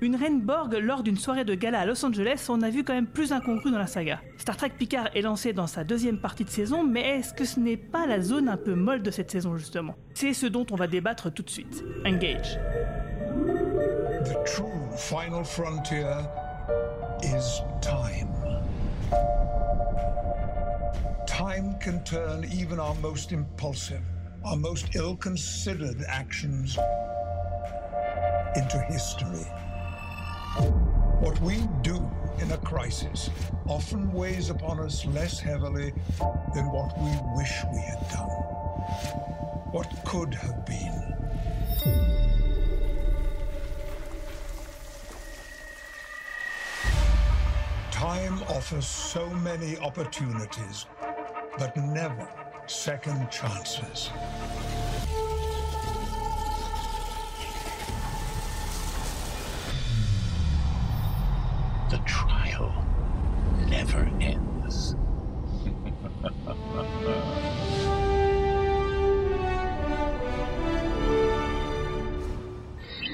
Une reine Borg lors d'une soirée de gala à Los Angeles, on a vu quand même plus incongru dans la saga. Star Trek Picard est lancé dans sa deuxième partie de saison, mais est-ce que ce n'est pas la zone un peu molle de cette saison justement? C'est ce dont on va débattre tout de suite. Engage. The true final frontier is time. Time can turn even our most impulsive, our most ill considered actions into history. What we do in a crisis often weighs upon us less heavily than what we wish we had done. What could have been. Time offers so many opportunities, but never second chances. Never ends.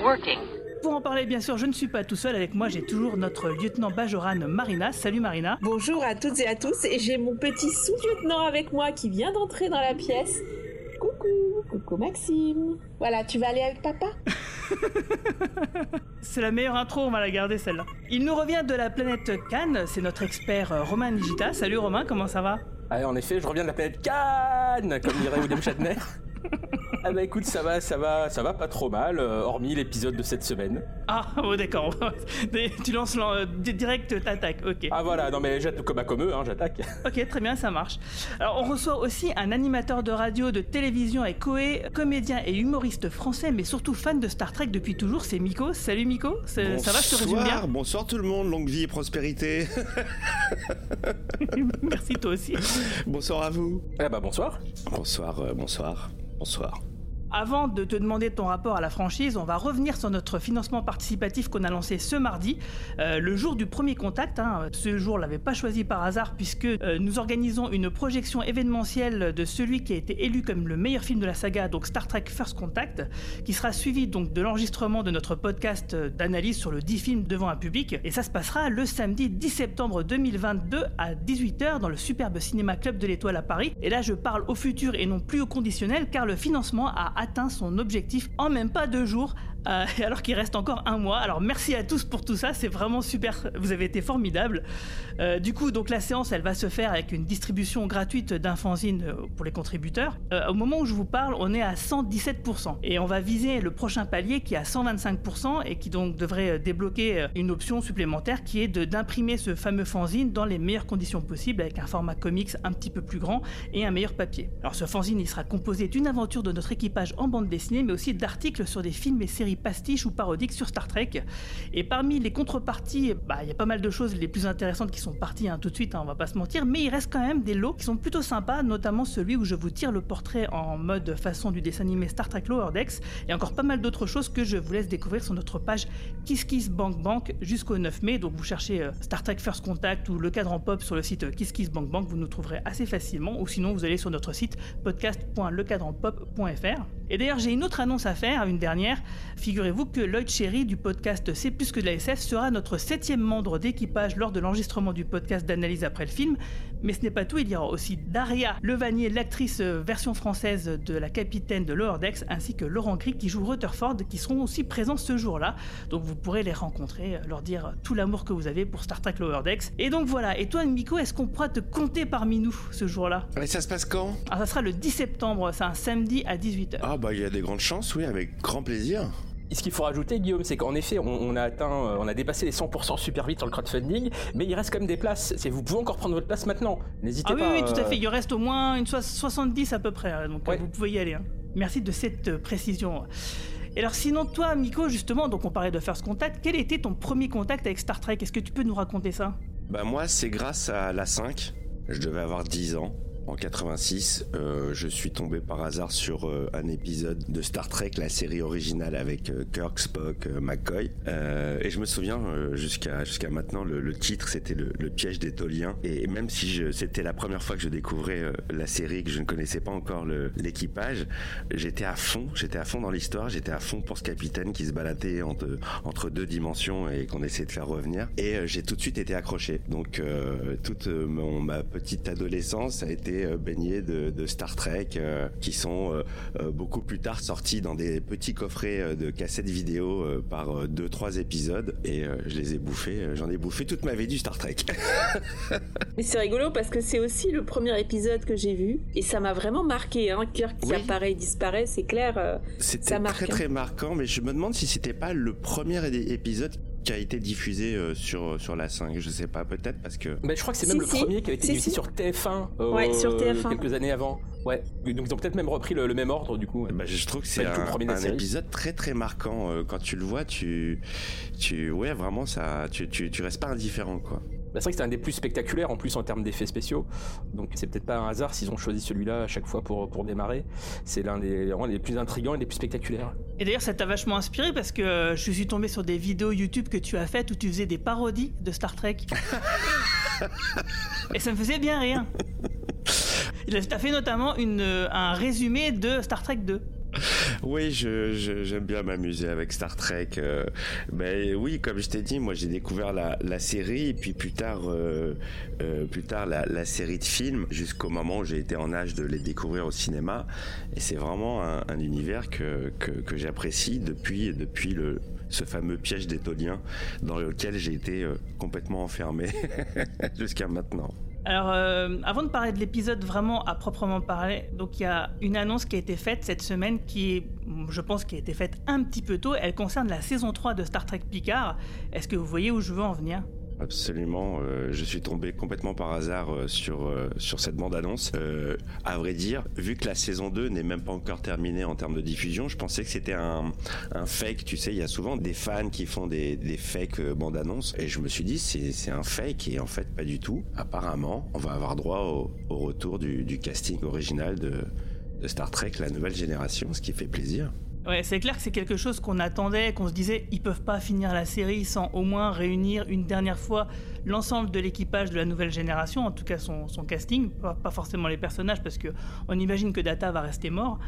Working. Pour en parler, bien sûr, je ne suis pas tout seul. Avec moi, j'ai toujours notre lieutenant Bajoran Marina. Salut Marina. Bonjour à toutes et à tous, et j'ai mon petit sous-lieutenant avec moi qui vient d'entrer dans la pièce. Coucou, coucou Maxime. Voilà, tu vas aller avec papa? C'est la meilleure intro, on va la garder celle-là. Il nous revient de la planète Cannes, c'est notre expert euh, Romain Nigita. Salut Romain, comment ça va? Ah, en effet, je reviens de la planète Cannes, comme dirait William Shatner. ah bah écoute, ça va, ça va, ça va pas trop mal, euh, hormis l'épisode de cette semaine. Ah, oh, d'accord. tu lances euh, direct, t'attaques, ok. Ah voilà, non mais j'attaque comme, bah, comme eux, hein, j'attaque. Ok, très bien, ça marche. Alors, on reçoit aussi un animateur de radio, de télévision et Coé, comédien et humoriste français, mais surtout fan de Star Trek depuis toujours, c'est Miko. Salut Miko, ça va, je te résume bien Bonsoir, bonsoir tout le monde, longue vie et prospérité. Merci toi aussi. bonsoir à vous. Ah bah bonsoir. Bonsoir, euh, bonsoir, bonsoir. Avant de te demander ton rapport à la franchise, on va revenir sur notre financement participatif qu'on a lancé ce mardi, euh, le jour du premier contact. hein. Ce jour, on l'avait pas choisi par hasard puisque euh, nous organisons une projection événementielle de celui qui a été élu comme le meilleur film de la saga, donc Star Trek First Contact, qui sera suivi donc de l'enregistrement de notre podcast euh, d'analyse sur le 10 films devant un public. Et ça se passera le samedi 10 septembre 2022 à 18h dans le superbe cinéma club de l'Étoile à Paris. Et là, je parle au futur et non plus au conditionnel car le financement a atteint son objectif en même pas deux jours. Euh, alors qu'il reste encore un mois. Alors merci à tous pour tout ça, c'est vraiment super, vous avez été formidables. Euh, du coup, donc la séance, elle va se faire avec une distribution gratuite d'un fanzine euh, pour les contributeurs. Au moment où je vous parle, on est à 117%. Et on va viser le prochain palier qui est à 125% et qui donc devrait débloquer une option supplémentaire qui est d'imprimer ce fameux fanzine dans les meilleures conditions possibles avec un format comics un petit peu plus grand et un meilleur papier. Alors ce fanzine, il sera composé d'une aventure de notre équipage en bande dessinée, mais aussi d'articles sur des films et séries pastiches ou parodiques sur Star Trek. Et parmi les contreparties, bah, il y a pas mal de choses les plus intéressantes qui sont parties hein, tout de suite, hein, on va pas se mentir, mais il reste quand même des lots qui sont plutôt sympas, notamment celui où je vous tire le portrait en mode façon du dessin animé Star Trek Lower Decks, et encore pas mal d'autres choses que je vous laisse découvrir sur notre page Kiss Kiss Bank Bank jusqu'au 9 mai. Donc vous cherchez euh, Star Trek First Contact ou le cadran pop sur le site euh, Kiss Kiss Bank Bank, vous nous trouverez assez facilement, ou sinon vous allez sur notre site podcast.lecadranpop.fr. Et d'ailleurs, j'ai une autre annonce à faire, une dernière. Figurez-vous que Lloyd Cherry du podcast C'est plus que de la SF sera notre septième membre d'équipage lors de l'enregistrement du podcast d'analyse après le film. Mais ce n'est pas tout, il y aura aussi Daria Levanier, l'actrice euh, version française de la capitaine de Lower Decks, ainsi que Laurent Gris qui joue Rutherford, qui seront aussi présents ce jour-là. Donc vous pourrez les rencontrer, euh, leur dire tout l'amour que vous avez pour Star Trek Lower Decks. Et donc voilà, et toi Miko, est-ce qu'on pourra te compter parmi nous ce jour-là? Et ça se passe quand? Alors ça sera le 10 septembre, c'est un samedi à 18h. Ah bah il y a des grandes chances, oui, avec grand plaisir. Et ce qu'il faut rajouter, Guillaume, c'est qu'en effet, on, on a atteint, euh, on a dépassé les 100% super vite sur le crowdfunding, mais il reste quand même des places. C'est, vous pouvez encore prendre votre place maintenant. N'hésitez Ah oui, pas. oui, tout à euh, fait. Il reste au moins une soix- 70 à peu près, donc euh, Ouais. vous pouvez y aller. hein. Merci de cette précision. Et alors sinon, toi, Miko, justement, donc on parlait de First Contact, quel était ton premier contact avec Star Trek? Est-ce que tu peux nous raconter ça? Bah moi c'est grâce à la 5 Je devais avoir 10 ans en 86, euh, je suis tombé par hasard sur euh, un épisode de Star Trek, la série originale avec euh, Kirk, Spock, euh, McCoy. Euh, et je me souviens euh, jusqu'à jusqu'à maintenant, le, le titre c'était le, le piège des Toliens. Et même si c'était la première fois que je découvrais la série, que je ne connaissais pas encore l'équipage, j'étais à fond, j'étais à fond dans l'histoire, j'étais à fond pour ce capitaine qui se baladait entre entre deux dimensions et qu'on essayait de faire revenir. Et j'ai tout de suite été accroché. Donc toute mon, ma petite adolescence a été euh, baignée de, de Star Trek, euh, qui sont euh, euh, beaucoup plus tard sortis dans des petits coffrets euh, de cassettes vidéo euh, par euh, deux trois épisodes. Et euh, je les ai bouffés. euh, J'en ai bouffé toute ma vie du Star Trek. Mais c'est rigolo parce que c'est aussi le premier épisode que j'ai vu et ça m'a vraiment marqué. Hein. Kirk qui Oui. apparaît et disparaît, c'est clair. euh, C'était très hein. très marquant, mais je me demande si c'était pas le premier épisode qui a été diffusé euh, sur sur la 5. Je sais pas, peut-être parce que Mais je crois que c'est Si, même le si. premier qui avait été Si, diffusé si. sur TF1 euh, Ouais, sur TF1. quelques années avant. Ouais. Donc ils ont peut-être même repris le, le même ordre du coup. Bah, je trouve que c'est un, un épisode très très marquant. Euh, Quand tu le vois, tu, tu, ouais, vraiment, ça, tu, tu, tu restes pas indifférent, quoi. Bah, c'est vrai que c'est un des plus spectaculaires en plus en termes d'effets spéciaux. Donc c'est peut-être pas un hasard s'ils ont choisi celui-là à chaque fois pour, pour démarrer. C'est l'un des, vraiment les plus intrigants et les plus spectaculaires. Et d'ailleurs, ça t'a vachement inspiré parce que je suis tombé sur des vidéos YouTube que tu as faites où tu faisais des parodies de Star Trek. Et ça me faisait bien rire. T'as fait notamment une, un résumé de Star Trek 2. Oui, je, j'aime bien m'amuser avec Star Trek. ben oui, comme je t'ai dit, moi j'ai découvert la, la série et puis plus tard, euh, euh, plus tard la, la série de films jusqu'au moment où j'ai été en âge de les découvrir au cinéma. Et c'est vraiment un, un univers que, que, que j'apprécie depuis depuis le ce fameux piège des Toliens dans lequel j'ai été complètement enfermé jusqu'à maintenant. Alors, euh, avant de parler de l'épisode vraiment à proprement parler, donc il y a une annonce qui a été faite cette semaine qui je pense, qui a été faite un petit peu tôt. Elle concerne la saison 3 de Star Trek Picard. Est-ce que vous voyez où je veux en venir? Absolument, euh, je suis tombé complètement par hasard euh, sur euh, sur cette bande-annonce. À vrai dire, vu que la saison 2 n'est même pas encore terminée en termes de diffusion, je pensais que c'était un, fake. Tu sais, il y a souvent des fans qui font des, des fake bandes-annonces, et je me suis dit c'est un fake, et en fait pas du tout. Apparemment, on va avoir droit au, au retour du, du casting original de de Star Trek, la nouvelle génération, ce qui fait plaisir. Ouais, c'est clair que c'est quelque chose qu'on attendait, qu'on se disait, ils peuvent pas finir la série sans au moins réunir une dernière fois l'ensemble de l'équipage de la nouvelle génération, en tout cas son, casting, pas, pas forcément les personnages, parce que on imagine que Data va rester mort.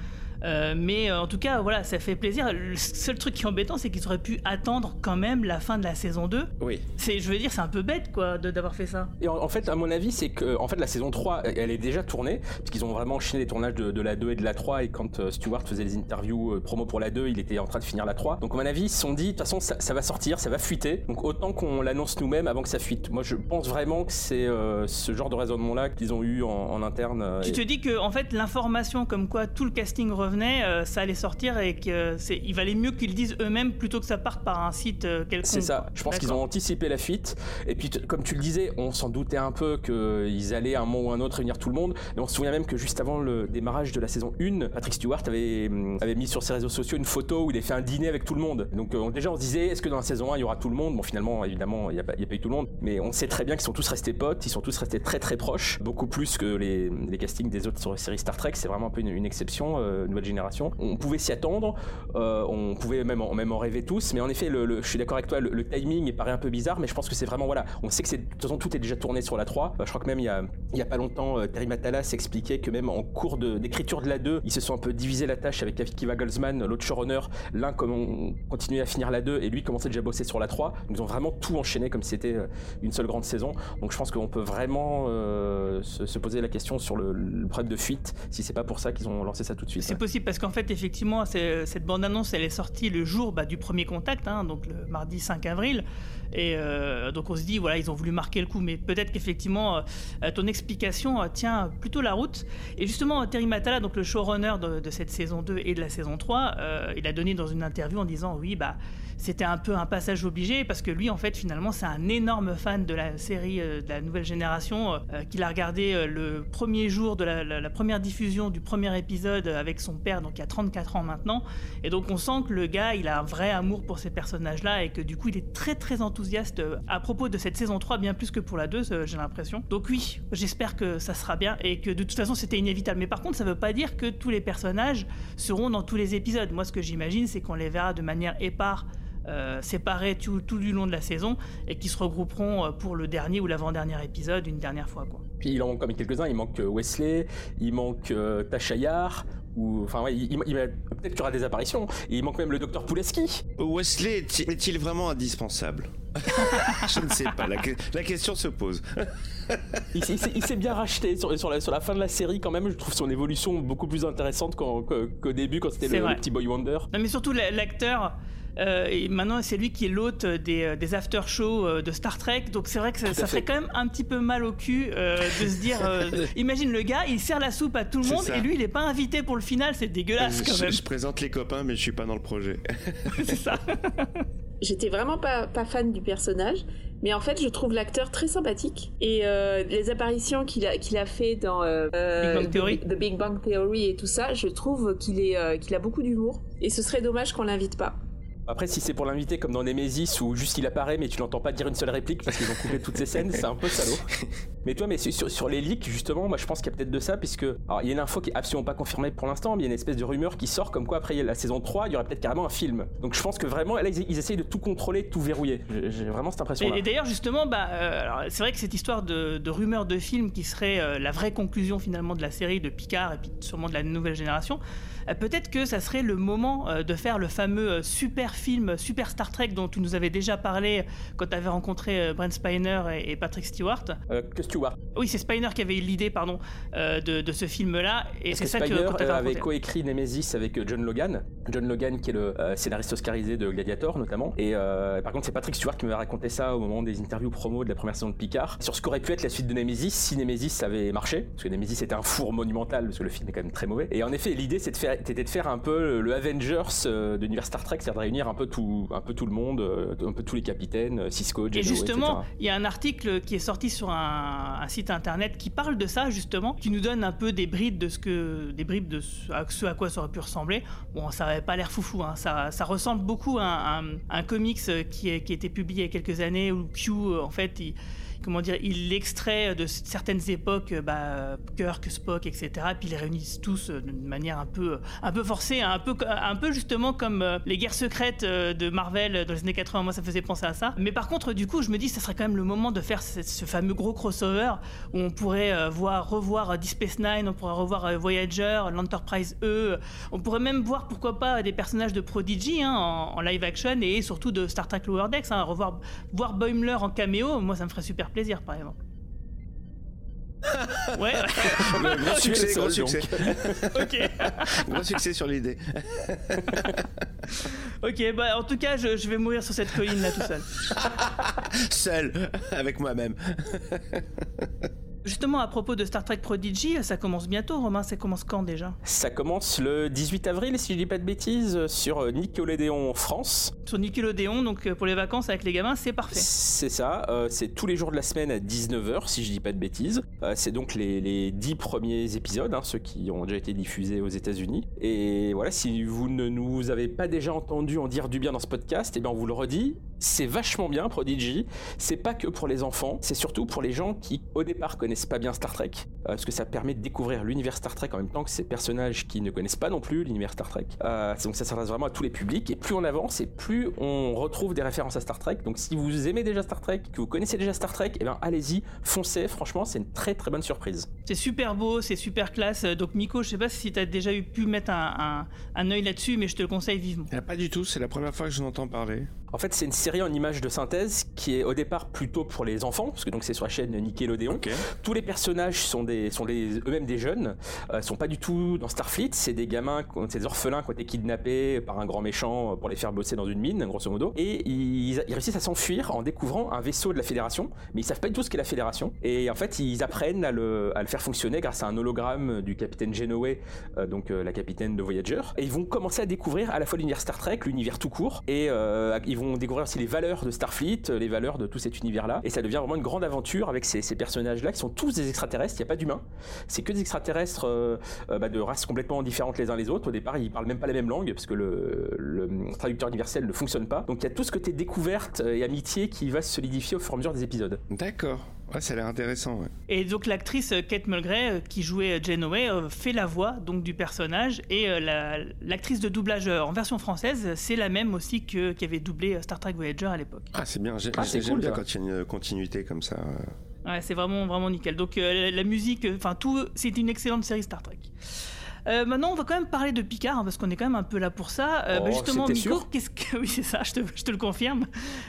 Euh, mais euh, en tout cas, voilà, ça fait plaisir. Le seul truc qui est embêtant, c'est qu'ils auraient pu attendre quand même la fin de la saison 2. Oui, C'est, je veux dire, c'est un peu bête, quoi, d'avoir fait ça. Et en, en fait, à mon avis, c'est que en fait, la saison 3, elle est déjà tournée, puisqu'ils ont vraiment enchaîné les tournages de, de la 2 et de la 3, et quand euh, Stewart faisait les interviews euh, promo pour la 2, il était en train de finir la 3. Donc à mon avis, ils se sont dit, de toute façon, ça, ça va sortir, ça va fuiter, donc autant qu'on l'annonce nous-mêmes avant que ça fuite. Moi, je pense vraiment que c'est ce genre de raisonnement-là qu'ils ont eu en, en interne. Tu et- te dis que en fait l'information comme quoi tout le casting revenait, euh, ça allait sortir et que c'est, il valait mieux qu'ils le disent eux-mêmes plutôt que ça parte par un site euh, quelconque. C'est ça. Je pense qu'ils ont anticipé la fuite. Et puis, comme tu le disais, on s'en doutait un peu qu'ils allaient à un moment ou un autre réunir tout le monde. Et on se souvient même que juste avant le démarrage de la saison 1, Patrick Stewart avait, hum, avait mis sur ses réseaux sociaux une photo où il avait fait un dîner avec tout le monde. Donc, euh, déjà, on se disait, est-ce que dans la saison 1, il y aura tout le monde? Bon, finalement, évidemment, il n'y a, pas- a eu tout le monde. Mais on sait très bien qu'ils sont tous restés potes, ils sont tous restés très très proches. Beaucoup plus que les, les castings des autres sur la série Star Trek. C'est vraiment un peu une, une exception, euh, nouvelle génération. On pouvait s'y attendre. Euh, on pouvait même en, même en rêver tous, mais en effet, le, le- je suis d'accord avec toi, le, le timing paraît un peu bizarre, mais je pense que c'est vraiment voilà, on sait que c'est de toute façon tout est déjà tourné sur la 3. Euh, je crois que même il y a, il y a pas longtemps, euh, Terry Matalas expliquait que même en cours de- d'écriture de, la 2, ils se sont un peu divisé la tâche avec Akiva Goldsman, l'autre showrunner, l'un continuait à finir la 2 et lui commençait déjà à bosser sur la 3. Donc ils ont vraiment tout enchaîné comme si c'était une seule grande saison. Donc je pense qu'on peut vraiment euh, se, se poser la question sur le, le problème de fuite, si c'est pas pour ça qu'ils ont lancé ça tout de suite. C'est ouais. Possible parce qu'en fait, effectivement, c'est- cette bande-annonce, elle est sortie le jour bah, du premier contact, hein, donc le mardi 5 avril. Et euh, donc on se dit, voilà, ils ont voulu marquer le coup, mais peut-être qu'effectivement, euh, ton explication euh, tient plutôt la route. Et justement, Terry Matala, donc le showrunner de, cette saison 2 et de la saison 3, euh, il a donné dans une interview en disant, oui, bah, c'était un peu un passage obligé parce que lui, en fait, finalement, c'est un énorme fan de la série euh, de la nouvelle génération euh, qu'il a regardé euh, le premier jour de la, première diffusion du premier épisode avec son père, donc il y a 34 ans maintenant. Et donc on sent que le gars, il a un vrai amour pour ces personnages-là et que du coup, il est très très enthousiaste à propos de cette saison 3, bien plus que pour la 2, euh, j'ai l'impression. Donc oui, j'espère que ça sera bien et que de toute façon, c'était inévitable. Mais par contre, ça veut pas dire que tous les personnages seront dans tous les épisodes. Moi, ce que j'imagine, c'est qu'on les verra de manière épars euh, séparés tout, tout, du long de la saison et qui se regrouperont pour le dernier ou l'avant-dernier épisode une dernière fois. Quoi. Puis il en manque comme quelques-uns, il manque Wesley, il manque euh, Tasha Yar, ou enfin ouais, il, il, peut-être qu'il y aura des apparitions. il manque même le docteur Pouleski. Wesley est-il vraiment indispensable? Je ne sais pas. La, la question se pose. il, s'est bien racheté sur, sur, la, sur, la, fin de la série quand même. Je trouve son évolution beaucoup plus intéressante qu'au début quand c'était le, le, petit Boy Wonder. Non mais surtout l'acteur. Euh, et maintenant, c'est lui qui est l'hôte des, euh, des after-shows euh, de Star Trek. Donc c'est vrai que ça, ça fait quand même un petit peu mal au cul euh, de se dire. Euh, imagine le gars, il sert la soupe à tout le monde et lui, il n'est pas invité pour le final. C'est dégueulasse quand je, même. Je présente les copains, mais je suis pas dans le projet. c'est ça. J'étais vraiment pas, pas fan du personnage. Mais en fait, je trouve l'acteur très sympathique. Et euh, les apparitions qu'il a, qu'il a fait dans euh, Big Bang Theory. The, Big Bang Theory et tout ça, je trouve qu'il est, euh, qu'il a beaucoup d'humour. Et ce serait dommage qu'on l'invite pas. Après, si c'est pour l'inviter comme dans Nemesis où juste il apparaît mais tu l'entends pas dire une seule réplique parce qu'ils ont coupé toutes ces scènes, c'est un peu salaud. Mais toi, mais sur, sur, les leaks, justement, moi je pense qu'il y a peut-être de ça puisque. Alors, il y a une info qui est absolument pas confirmée pour l'instant, mais il y a une espèce de rumeur qui sort comme quoi après la saison 3, il y aurait peut-être carrément un film. Donc je pense que vraiment, là, ils, essayent de tout contrôler, tout verrouiller. J'ai vraiment cette impression. Et, et d'ailleurs, justement, bah, euh, c'est vrai que cette histoire de, de rumeur de film qui serait euh, la vraie conclusion finalement de la série de Picard et puis sûrement de la nouvelle génération. Euh, peut-être que ça serait le moment euh, de faire le fameux euh, super film, super Star Trek dont tu nous avais déjà parlé quand tu avais rencontré Brent Spiner et, Patrick Stewart. Euh, que Stewart Oui, c'est Spiner qui avait eu l'idée, pardon, de, de, ce film-là. Et c'est ça Spiner, que quand avait coécrit Nemesis avec John Logan. John Logan qui est le scénariste oscarisé de Gladiator notamment. Et euh, par contre, c'est Patrick Stewart qui m'avait raconté ça au moment des interviews promo de la première saison de Picard sur ce qu'aurait pu être la suite de Nemesis si Nemesis avait marché, parce que Nemesis était un four monumental parce que le film est quand même très mauvais. Et en effet, l'idée c'était de, de faire un peu le Avengers euh, de l'univers Star Trek, c'est-à-dire de réunir un peu tout, un peu tout le monde, euh, un peu tous les capitaines, Cisco, Geno, Et justement, il y a un article qui est sorti sur un, un, site internet qui parle de ça justement, qui nous donne un peu des bribes de ce que, des bribes de ce à, ce à quoi ça aurait pu ressembler. Bon, ça avait pas l'air foufou, hein. ça, ça, ressemble beaucoup à un, un, un comics qui, qui a été publié il y a quelques années où Q, en fait, il comment dire, il l'extrait de certaines époques, bah, Kirk, Spock, etc. Puis ils les réunissent tous d'une manière un peu, un peu forcée, un peu, un peu justement comme les guerres secrètes de Marvel dans les années 80. Moi, ça faisait penser à ça. Mais par contre, du coup, je me dis, ça serait quand même le moment de faire ce, fameux gros crossover où on pourrait voir, revoir Deep Space Nine, on pourrait revoir Voyager, l'Enterprise E. On pourrait même voir, pourquoi pas, des personnages de Prodigy hein, en, live action et surtout de Star Trek Lower Decks. Hein, revoir, voir Boimler en caméo, moi, ça me ferait super par exemple. ouais. gros succès, gros succès. ok. gros succès sur l'idée. ok, bah en tout cas, je, je vais mourir sur cette colline là tout seul. seul, avec moi-même. Justement, à propos de Star Trek Prodigy, ça commence bientôt, Romain. Ça commence quand déjà? Ça commence le 18 avril, si je dis pas de bêtises, sur Nickelodeon France. Sur Nickelodeon, donc pour les vacances avec les gamins, c'est parfait. C'est ça. Euh, c'est tous les jours de la semaine à 19h, si je dis pas de bêtises. Euh, c'est donc les, les 10 premiers épisodes, hein, ceux qui ont déjà été diffusés aux États-Unis. Et voilà, si vous ne nous avez pas déjà entendu en dire du bien dans ce podcast, eh bien on vous le redit, c'est vachement bien Prodigy. C'est pas que pour les enfants, c'est surtout pour les gens qui au départ connaissent pas bien Star Trek, euh, parce que ça permet de découvrir l'univers Star Trek en même temps que ces personnages qui ne connaissent pas non plus l'univers Star Trek. Euh, donc ça s'adresse vraiment à tous les publics, et plus on avance, et plus on retrouve des références à Star Trek. Donc si vous aimez déjà Star Trek, que vous connaissez déjà Star Trek, et eh bien allez-y, foncez, franchement c'est une très très bonne surprise. C'est super beau, c'est super classe. Donc Miko, je sais pas si tu as déjà eu pu mettre un, un, un œil là-dessus, mais je te le conseille vivement. Ah, pas du tout, c'est la première fois que j'en entends parler. En fait, c'est une série en image de synthèse qui est au départ plutôt pour les enfants, parce que donc c'est sur la chaîne Nickelodeon. Okay. Tous les personnages sont des sont eux-mêmes des jeunes, euh, sont pas du tout dans Starfleet, c'est des gamins, c'est des orphelins qui ont été kidnappés par un grand méchant euh, pour les faire bosser dans une mine, grosso modo, et ils, réussissent à s'enfuir en découvrant un vaisseau de la Fédération, mais ils savent pas du tout ce qu'est la Fédération, et en fait ils apprennent à le, à le faire fonctionner grâce à un hologramme du capitaine Genoway, euh, donc euh, la capitaine de Voyager, et ils vont commencer à découvrir à la fois l'univers Star Trek, l'univers tout court, et ils vont découvrir aussi les valeurs de Starfleet, euh, les valeurs de tout cet univers-là. Et ça devient vraiment une grande aventure avec ces, personnages-là qui sont tous des extraterrestres, il n'y a pas d'humains. C'est que des extraterrestres euh, euh, bah, de races complètement différentes les uns les autres. Au départ, ils parlent même pas la même langue parce que le, le traducteur universel ne fonctionne pas. Donc il y a tout ce côté découverte et amitié qui va se solidifier au fur et à mesure des épisodes. D'accord. Ouais, ça a l'air intéressant. Ouais. Et donc l'actrice euh, Kate Mulgray, euh, qui jouait euh, Janeway, fait la voix donc du personnage. Et l'actrice de doublage en version française, c'est la même aussi que, qui avait doublé Star Trek Voyager à l'époque. Ah, c'est bien, ah, c'est j'aime cool, bien quand il y a une continuité comme ça. Ouais, c'est vraiment, vraiment nickel. Donc la musique, enfin tout, c'est une excellente série Star Trek. Euh, maintenant, on va quand même parler de Picard, hein, parce qu'on est quand même un peu là pour ça. Euh, bah, oh, justement, Miko, qu'est-ce que. Oui, c'est ça, je te, le confirme.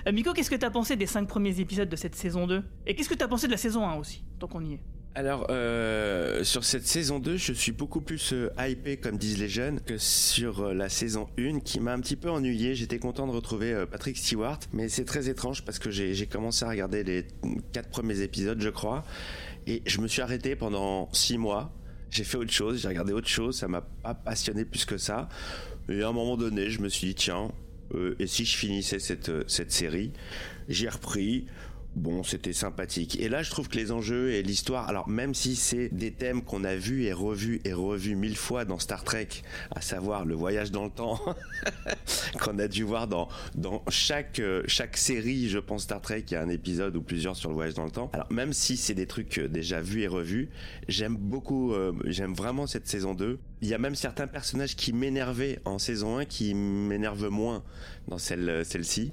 Euh, Miko, qu'est-ce que tu as pensé des cinq premiers épisodes de cette saison 2 Et qu'est-ce que tu as pensé de la saison 1 aussi, tant qu'on y est? Alors, sur cette saison 2, je suis beaucoup plus euh, hypé, comme disent les jeunes, que sur la saison 1, qui m'a un petit peu ennuyé. J'étais content de retrouver Patrick Stewart, mais c'est très étrange parce que j'ai commencé à regarder les quatre premiers épisodes, je crois, et je me suis arrêté pendant six mois j'ai fait autre chose, j'ai regardé autre chose, ça m'a pas passionné plus que ça. Et à un moment donné, je me suis dit, tiens, euh, et si je finissais cette, euh, cette série? J'ai repris, bon, c'était sympathique. Et là, je trouve que les enjeux et l'histoire, alors même si c'est des thèmes qu'on a vus et revus et revus mille fois dans Star Trek, à savoir le voyage dans le temps, qu'on a dû voir dans, dans chaque, euh, chaque série, je pense Star Trek, il y a un épisode ou plusieurs sur le voyage dans le temps. Alors même si c'est des trucs euh, déjà vus et revus, j'aime beaucoup, euh, j'aime vraiment cette saison 2 il y a même certains personnages qui m'énervaient en saison 1 qui m'énervent moins dans celle, euh, celle-ci.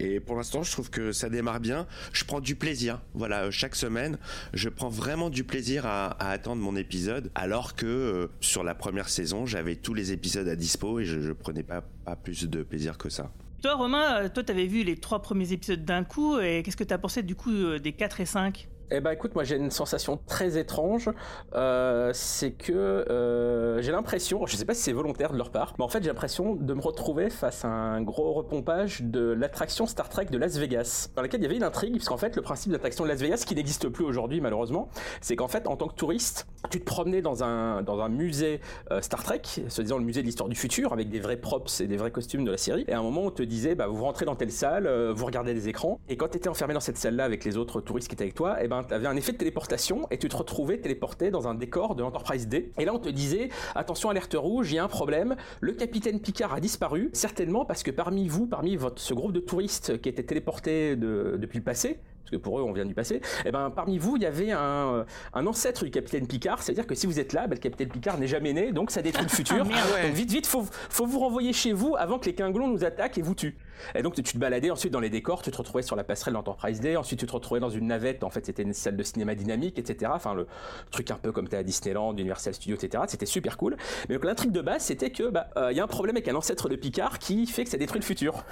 Et pour l'instant, je trouve que ça démarre bien. Je prends du plaisir. Voilà, euh, chaque semaine, je prends vraiment du plaisir à, attendre mon épisode. Alors que euh, sur la première saison, j'avais tous les épisodes à dispo et je, je prenais pas, pas plus de plaisir que ça. Toi, Romain, toi, t'avais vu les trois premiers épisodes d'un coup. Et qu'est-ce que t'as pensé du coup des 4 et 5 eh ben écoute, moi j'ai une sensation très étrange, euh, c'est que euh, j'ai l'impression, je sais pas si c'est volontaire de leur part, mais en fait j'ai l'impression de me retrouver face à un gros repompage de l'attraction Star Trek de Las Vegas, dans laquelle il y avait une intrigue, puisqu'en fait le principe de l'attraction de Las Vegas, qui n'existe plus aujourd'hui malheureusement, c'est qu'en fait en tant que touriste, tu te promenais dans un, dans un musée euh, Star Trek, se disant le musée de l'histoire du futur, avec des vrais props et des vrais costumes de la série, et à un moment on te disait, bah, vous rentrez dans telle salle, vous regardez des écrans, et quand tu étais enfermé dans cette salle-là avec les autres touristes qui étaient avec toi, et ben tu avais un effet de téléportation et tu te retrouvais téléporté dans un décor de l'Enterprise D. Et là, on te disait, attention, alerte rouge, il y a un problème, le capitaine Picard a disparu, certainement parce que parmi vous, parmi ce groupe de touristes qui étaient téléportés depuis le passé, parce que pour eux, on vient du passé, eh ben, parmi vous, il y avait un, euh, ancêtre du capitaine Picard. C'est-à-dire que si vous êtes là, ben, le capitaine Picard n'est jamais né, donc ça détruit le futur. Ah, donc vite, vite, faut, faut vous renvoyer chez vous avant que les Klinglons nous attaquent et vous tuent. Et donc, tu te baladais ensuite dans les décors, tu te retrouvais sur la passerelle d'Enterprise Day, ensuite tu te retrouvais dans une navette, en fait, c'était une salle de cinéma dynamique, etc. Enfin, le truc un peu comme t'es à Disneyland, Universal Studios, etc. C'était super cool. Mais donc, l'intrigue de base, c'était que, bah, euh, y a un problème avec un ancêtre de Picard qui fait que ça détruit le futur.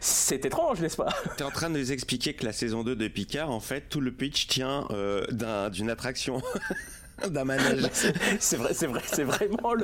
C'est étrange, n'est-ce pas? Tu es en train de nous expliquer que la saison 2 de Picard, en fait, tout le pitch tient euh, d'une attraction. d'un manège. Bah, c'est vrai, c'est vrai, c'est vraiment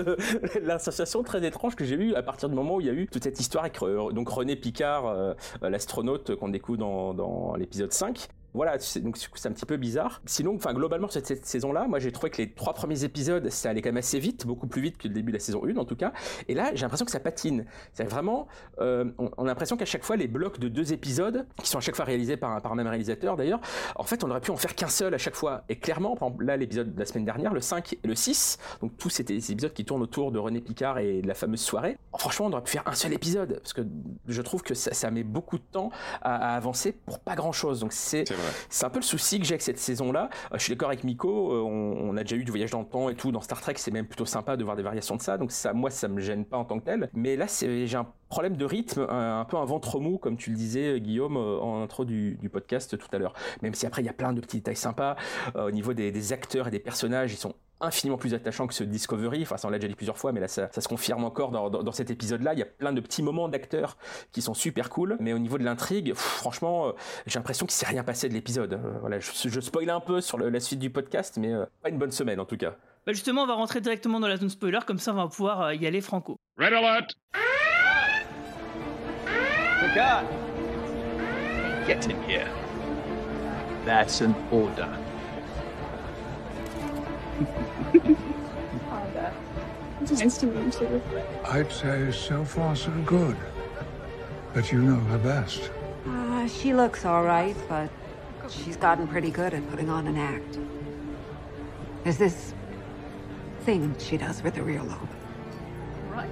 l'association très étrange que j'ai eue à partir du moment où il y a eu toute cette histoire avec euh, donc René Picard, euh, l'astronaute qu'on découvre dans, dans l'épisode 5, voilà, donc c'est un petit peu bizarre. Sinon, enfin globalement cette, cette saison-là, moi j'ai trouvé que les trois premiers épisodes, ça allait quand même assez vite, beaucoup plus vite que le début de la saison 1 en tout cas. Et là, j'ai l'impression que ça patine. C'est vraiment, euh, on, a l'impression qu'à chaque fois les blocs de deux épisodes, qui sont à chaque fois réalisés par, par un même réalisateur d'ailleurs, en fait on aurait pu en faire qu'un seul à chaque fois. Et clairement, là l'épisode de la semaine dernière, le 5 et le 6, donc tous ces, ces épisodes qui tournent autour de René Picard et de la fameuse soirée, oh, franchement on aurait pu faire un seul épisode, parce que je trouve que ça, met beaucoup de temps à, à avancer pour pas grand-chose. Donc c'est c'est un peu le souci que j'ai avec cette saison-là. Euh, je suis d'accord avec Miko, euh, on, a déjà eu du voyage dans le temps et tout. Dans Star Trek, c'est même plutôt sympa de voir des variations de ça. Donc ça, moi, ça me gêne pas en tant que tel. Mais là, j'ai un problème de rythme, un, peu un ventre mou, comme tu le disais, euh, Guillaume, en intro du, podcast tout à l'heure. Même si après, il y a plein de petits détails sympas. Au niveau des acteurs et des personnages, ils sont infiniment plus attachant que ce Discovery. Enfin, ça on l'a déjà dit plusieurs fois, mais là ça, se confirme encore dans, cet épisode-là. Il y a plein de petits moments d'acteurs qui sont super cool, mais au niveau de l'intrigue, franchement, euh, j'ai l'impression qu'il s'est rien passé de l'épisode. Euh, voilà, je, je, spoil un peu sur la suite du podcast, mais euh, pas une bonne semaine en tout cas. Bah justement, on va rentrer directement dans la zone spoiler, comme ça on va pouvoir y aller franco. Red alert. Get in here. That's an order. Nice to meet you. I'd say so far so good. But you know her best. Uh, she looks all right, but she's gotten pretty good at putting on an act. There's this thing she does with the real lobe. Right.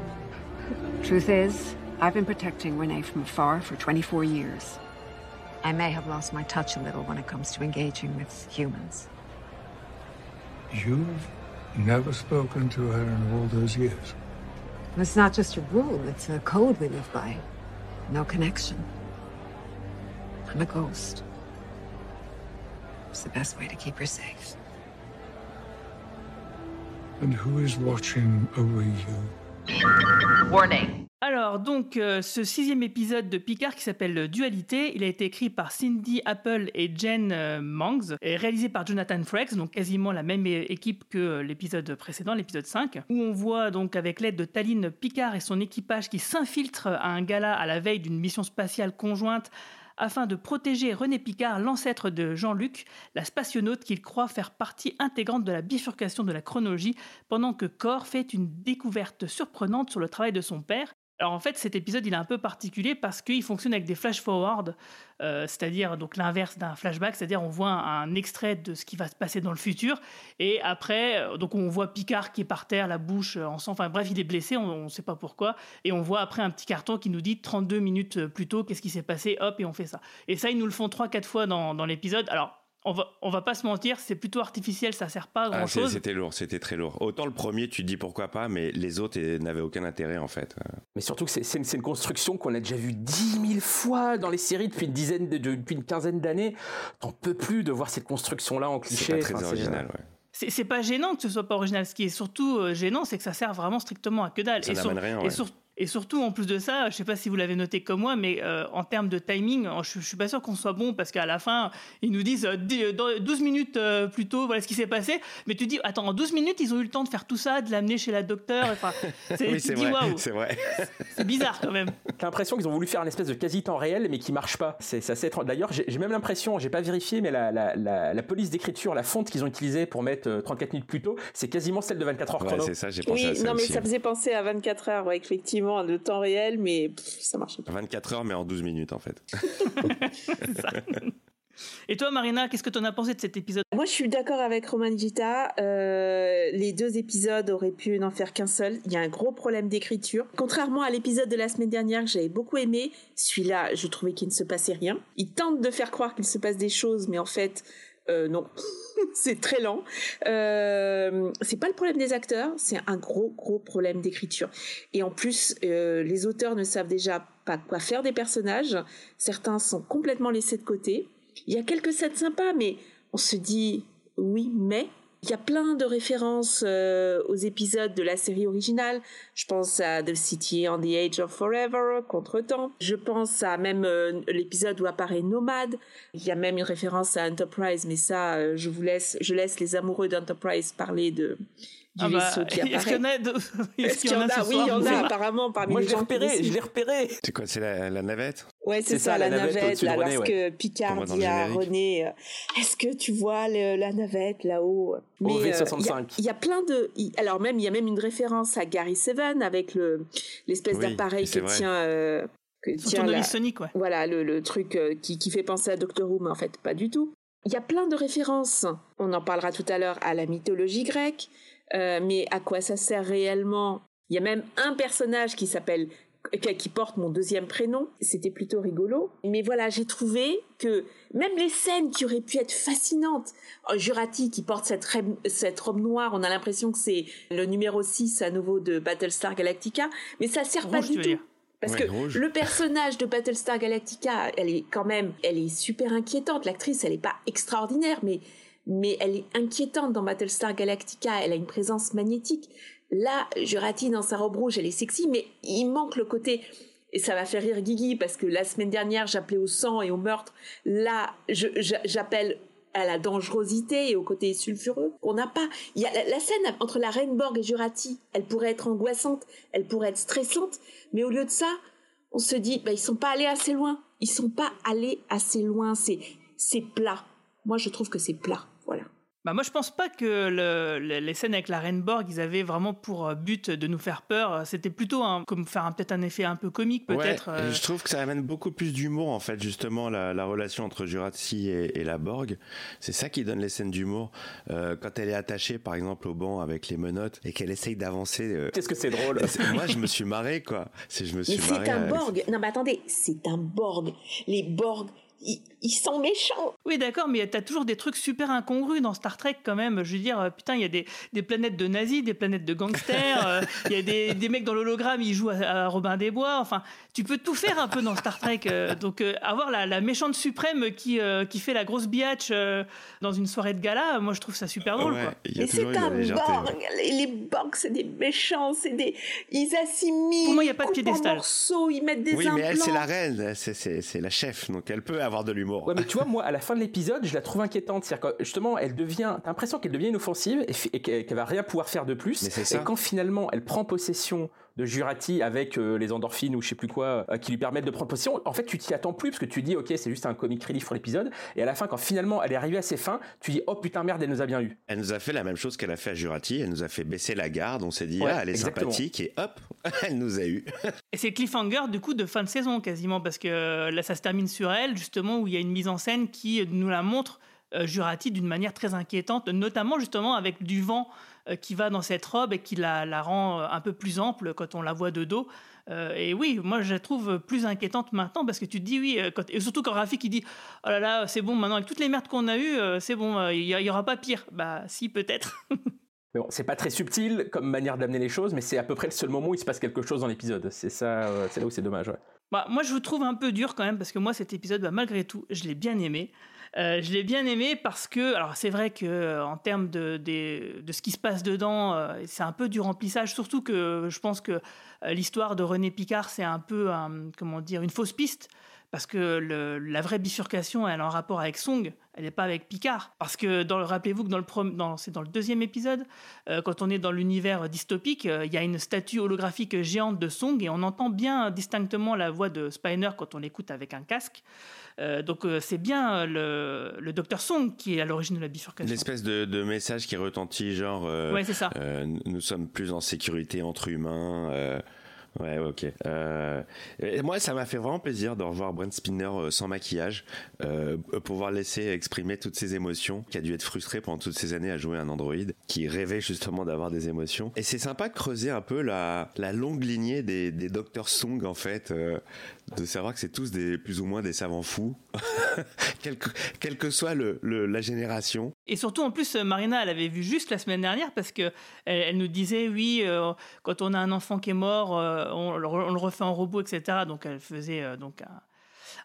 Truth is, I've been protecting Renee from afar for 24 years. I may have lost my touch a little when it comes to engaging with humans. You've never spoken to her in all those years. It's not just a rule, it's a code we live by. No connection. I'm a ghost. It's the best way to keep her safe. And who is watching over you? Warning. Alors donc euh, ce sixième épisode de Picard qui s'appelle Dualité, il a été écrit par Cindy Apple et Jen euh, Mangs et réalisé par Jonathan Frakes, donc quasiment la même équipe que euh, l'épisode précédent, l'épisode 5, où on voit donc avec l'aide de Taline Picard et son équipage qui s'infiltrent à un gala à la veille d'une mission spatiale conjointe afin de protéger René Picard, l'ancêtre de Jean-Luc, la spationaute qu'il croit faire partie intégrante de la bifurcation de la chronologie, pendant que Cor fait une découverte surprenante sur le travail de son père. Alors en fait, cet épisode il est un peu particulier parce qu'il fonctionne avec des flash forward, euh, c'est-à-dire donc l'inverse d'un flashback, c'est-à-dire on voit un, extrait de ce qui va se passer dans le futur et après euh, donc on voit Picard qui est par terre, la bouche euh, en sang, enfin bref il est blessé, on ne sait pas pourquoi et on voit après un petit carton qui nous dit 32 minutes plus tôt qu'est-ce qui s'est passé, hop et on fait ça. Et ça ils nous le font 3-4 fois dans, dans l'épisode. Alors on va, on va pas se mentir, c'est plutôt artificiel, ça sert pas à grand Ah, c'est- chose. c'était lourd, c'était très lourd. Autant le premier, tu te dis pourquoi pas, mais les autres eh, n'avaient aucun intérêt en fait. Mais surtout que c'est- une, construction qu'on a déjà vue dix mille fois dans les séries depuis une dizaine, de, de- depuis une quinzaine d'années. T'en peux plus de voir cette construction-là en cliché. C'est pas très Enfin, original, ouais. C'est pas gênant que ce soit pas original. Ce qui est surtout euh, gênant, c'est que ça sert vraiment strictement à que dalle. Ça et, rien, et sur- et surtout, en plus de ça, je sais pas si vous l'avez noté comme moi, mais euh, en termes de timing, euh, je, je suis pas sûr qu'on soit bon parce qu'à la fin, ils nous disent euh, dix- euh, dans 12 minutes euh, plus tôt, voilà ce qui s'est passé. Mais tu dis, attends, en 12 minutes, ils ont eu le temps de faire tout ça, de l'amener chez la docteur. Enfin, c'est Oui, c'est vrai, c'est vrai. c'est bizarre quand même. J'ai l'impression qu'ils ont voulu faire un espèce de quasi-temps réel, mais qui marche pas. C'est assez étrange. D'ailleurs, j'ai même l'impression, j'ai pas vérifié, mais la, la, la, la police d'écriture, la fonte qu'ils ont utilisée pour mettre euh, 34 minutes plus tôt, c'est quasiment celle de 24 heures Ouais, chrono. c'est ça, j'ai pensé Oui, à ça non, mais aussi. ça faisait penser à 24 heures, ouais, effectivement, de temps réel, mais pff, ça marchait pas. 24 heures, mais en 12 minutes en fait. Et toi, Marina, qu'est-ce que tu en as pensé de cet épisode? Moi, je suis d'accord avec Roman Gita. Euh, les deux épisodes auraient pu n'en faire qu'un seul. Il y a un gros problème d'écriture. Contrairement à l'épisode de la semaine dernière que j'avais beaucoup aimé, celui-là, je trouvais qu'il ne se passait rien. Il tente de faire croire qu'il se passe des choses, mais en fait, euh, non. c'est très lent. Euh, c'est pas le problème des acteurs, c'est un gros, gros problème d'écriture. Et en plus, euh, les auteurs ne savent déjà pas quoi faire des personnages. Certains sont complètement laissés de côté. Il y a quelques scènes sympas, mais on se dit oui, mais il y a plein de références euh, aux épisodes de la série originale. Je pense à The City on the Age of Forever, Contretemps. Je pense à même euh, l'épisode où apparaît Nomade. Il y a même une référence à Enterprise, mais ça, euh, je vous laisse, je laisse les amoureux d'Enterprise parler de du Ah bah, vaisseau qui Est-ce qu'il y en a de- Est-ce qu'il y en a Oui, il y en a apparemment parmi Moi, les je l'ai gens qui repéré, nous je l'ai repéré. C'est quoi, c'est la, la navette Ouais, c'est ça, ça, la, la navette navette, là, René, lorsque Picard dit à. René, euh, est-ce que tu vois le- la navette là-haut? Mais euh, V65. il y a- il y, a plein de, alors même il y a même une référence à Gary Seven avec le l'espèce Oui, d'appareil vrai. tient, euh, que tient la- Sonic, ouais. voilà le, le truc euh, qui, qui fait penser à Doctor Who, mais en fait pas du tout. Il y a plein de références. On en parlera tout à l'heure à la mythologie grecque, euh, mais à quoi ça sert réellement? Il y a même un personnage qui s'appelle qui qui porte mon deuxième prénom. C'était plutôt rigolo. Mais voilà, j'ai trouvé que même les scènes qui auraient pu être fascinantes, Oh, Jurati qui porte cette, rem- cette robe noire, on a l'impression que c'est le numéro 6 à nouveau de Battlestar Galactica, mais ça sert pas Rouge, du tout. dire? Parce Ouais, que rouge. le personnage de Battlestar Galactica, elle est quand même, elle est super inquiétante. L'actrice, elle est pas extraordinaire, mais mais elle est inquiétante dans Battlestar Galactica. Elle a une présence magnétique. Là, Jurati dans sa robe rouge, elle est sexy, mais il manque le côté. Et ça va faire rire Guigui parce que la semaine dernière, j'appelais au sang et au meurtre. Là, j'appelle à la dangerosité et au côté sulfureux. On n'a pas. Il y a la, scène entre la reine Borg et Jurati. Elle pourrait être angoissante, elle pourrait être stressante, mais au lieu de ça, on se dit, bah, ils sont pas allés assez loin. Ils sont pas allés assez loin. C'est plat. Moi, je trouve que c'est plat. Voilà. Bah moi je pense pas que le, les scènes avec la reine Borg ils avaient vraiment pour euh, but de nous faire peur. C'était plutôt un, comme faire un, peut-être un effet un peu comique peut-être. Ouais, Je trouve que ça amène beaucoup plus d'humour en fait justement la, la relation entre Jurati et, et la Borg. C'est ça qui donne les scènes d'humour. Euh, quand elle est attachée par exemple au banc avec les menottes et qu'elle essaye d'avancer. Euh... Qu'est-ce que c'est drôle Moi je me suis marré quoi. Je me suis mais c'est un Borg. Non mais attendez, c'est un Borg. Les Borg ils, sont méchants. Oui, d'accord, mais t'as toujours des trucs super incongrus dans Star Trek quand même. Je veux dire, euh, putain, il y a des, des, planètes de nazis, des planètes de gangsters, euh, il y a des, des, mecs dans l'hologramme, ils jouent à, Robin des Bois. Enfin, tu peux tout faire un peu dans Star Trek. Euh, donc, avoir la, la, méchante suprême qui, qui fait la grosse biatch dans une soirée de gala, moi je trouve ça super drôle. Ouais, mais c'est un Borg. Les, les Borg, c'est des méchants, c'est des. Ils assimilent. Pour moi, il n'y a pas de piédestal. morceaux, ils mettent des oui, implants. mais elle, c'est la reine, c'est la chef, donc elle peut avoir de l'humour. Ouais, mais tu vois, moi, à la fin de l'épisode, je la trouve inquiétante. C'est-à-dire que justement, elle devient, t'as l'impression qu'elle devient inoffensive et, et qu'elle va rien pouvoir faire de plus. et quand finalement elle prend possession de Jurati avec euh, les endorphines ou je sais plus quoi euh, qui lui permettent de prendre possession, en fait, tu t'y attends plus parce que tu dis, ok, c'est juste un comic relief pour l'épisode. Et à la fin, quand finalement elle est arrivée à ses fins, tu dis, oh putain, merde, elle nous a bien eu. Elle nous a fait la même chose qu'elle a fait à Jurati. Elle nous a fait baisser la garde. On s'est dit, Ouais, ah, elle est exactement. sympathique et hop, elle nous a eu. Et c'est cliffhanger du coup de fin de saison quasiment parce que euh, là ça se termine sur elle justement où il y a une mise en scène qui nous la montre euh, Jurati d'une manière très inquiétante, notamment justement avec du vent euh, qui va dans cette robe et qui la, la rend euh, un peu plus ample quand on la voit de dos. Euh, et oui, moi je la trouve plus inquiétante maintenant parce que tu te dis oui, euh, quand, et surtout quand Rafik il dit oh là là, c'est bon maintenant avec toutes les merdes qu'on a eues, euh, c'est bon, euh, il y, y aura pas pire. Bah si peut-être. Mais bon, c'est pas très subtil comme manière d'amener les choses, mais c'est à peu près le seul moment où il se passe quelque chose dans l'épisode. C'est ça, euh, c'est là où c'est dommage. Ouais. Bah, moi, je vous trouve un peu dur quand même parce que moi, cet épisode, bah, malgré tout, je l'ai bien aimé. Euh, je l'ai bien aimé parce que, alors c'est vrai que euh, en termes de, de, ce qui se passe dedans, euh, c'est un peu du remplissage. Surtout que je pense que l'histoire de René Picard, c'est un peu, comment dire, une fausse piste parce que la vraie bifurcation, elle est en rapport avec Song, elle n'est pas avec Picard. Parce que rappelez-vous que dans le, c'est dans le deuxième épisode, quand on est dans l'univers dystopique, il y a une statue holographique géante de Song et on entend bien distinctement la voix de Spiner quand on l'écoute avec un casque. Euh, donc euh, c'est bien le, le docteur Song qui est à l'origine de la bifurcation. L'espèce de, de message qui retentit, genre, euh, Ouais, c'est ça. euh, nous sommes plus en sécurité entre humains. euh, Ouais, ok. Euh, moi, ça m'a fait vraiment plaisir de revoir Brent Spinner euh, sans maquillage, euh, pouvoir laisser exprimer toutes ses émotions, qui a dû être frustré pendant toutes ces années à jouer un androïde, qui rêvait justement d'avoir des émotions. Et c'est sympa de creuser un peu la, la longue lignée des, des Dr Song, en fait, euh, de savoir que c'est tous des plus ou moins des savants fous, quelle, que, quelle que soit le, le, la génération. Et surtout, en plus, Marina, elle avait vu juste la semaine dernière parce que elle, elle nous disait, oui, euh, quand on a un enfant qui est mort, euh, on, le re- on le refait en robot, etc. Donc, elle faisait euh, donc un,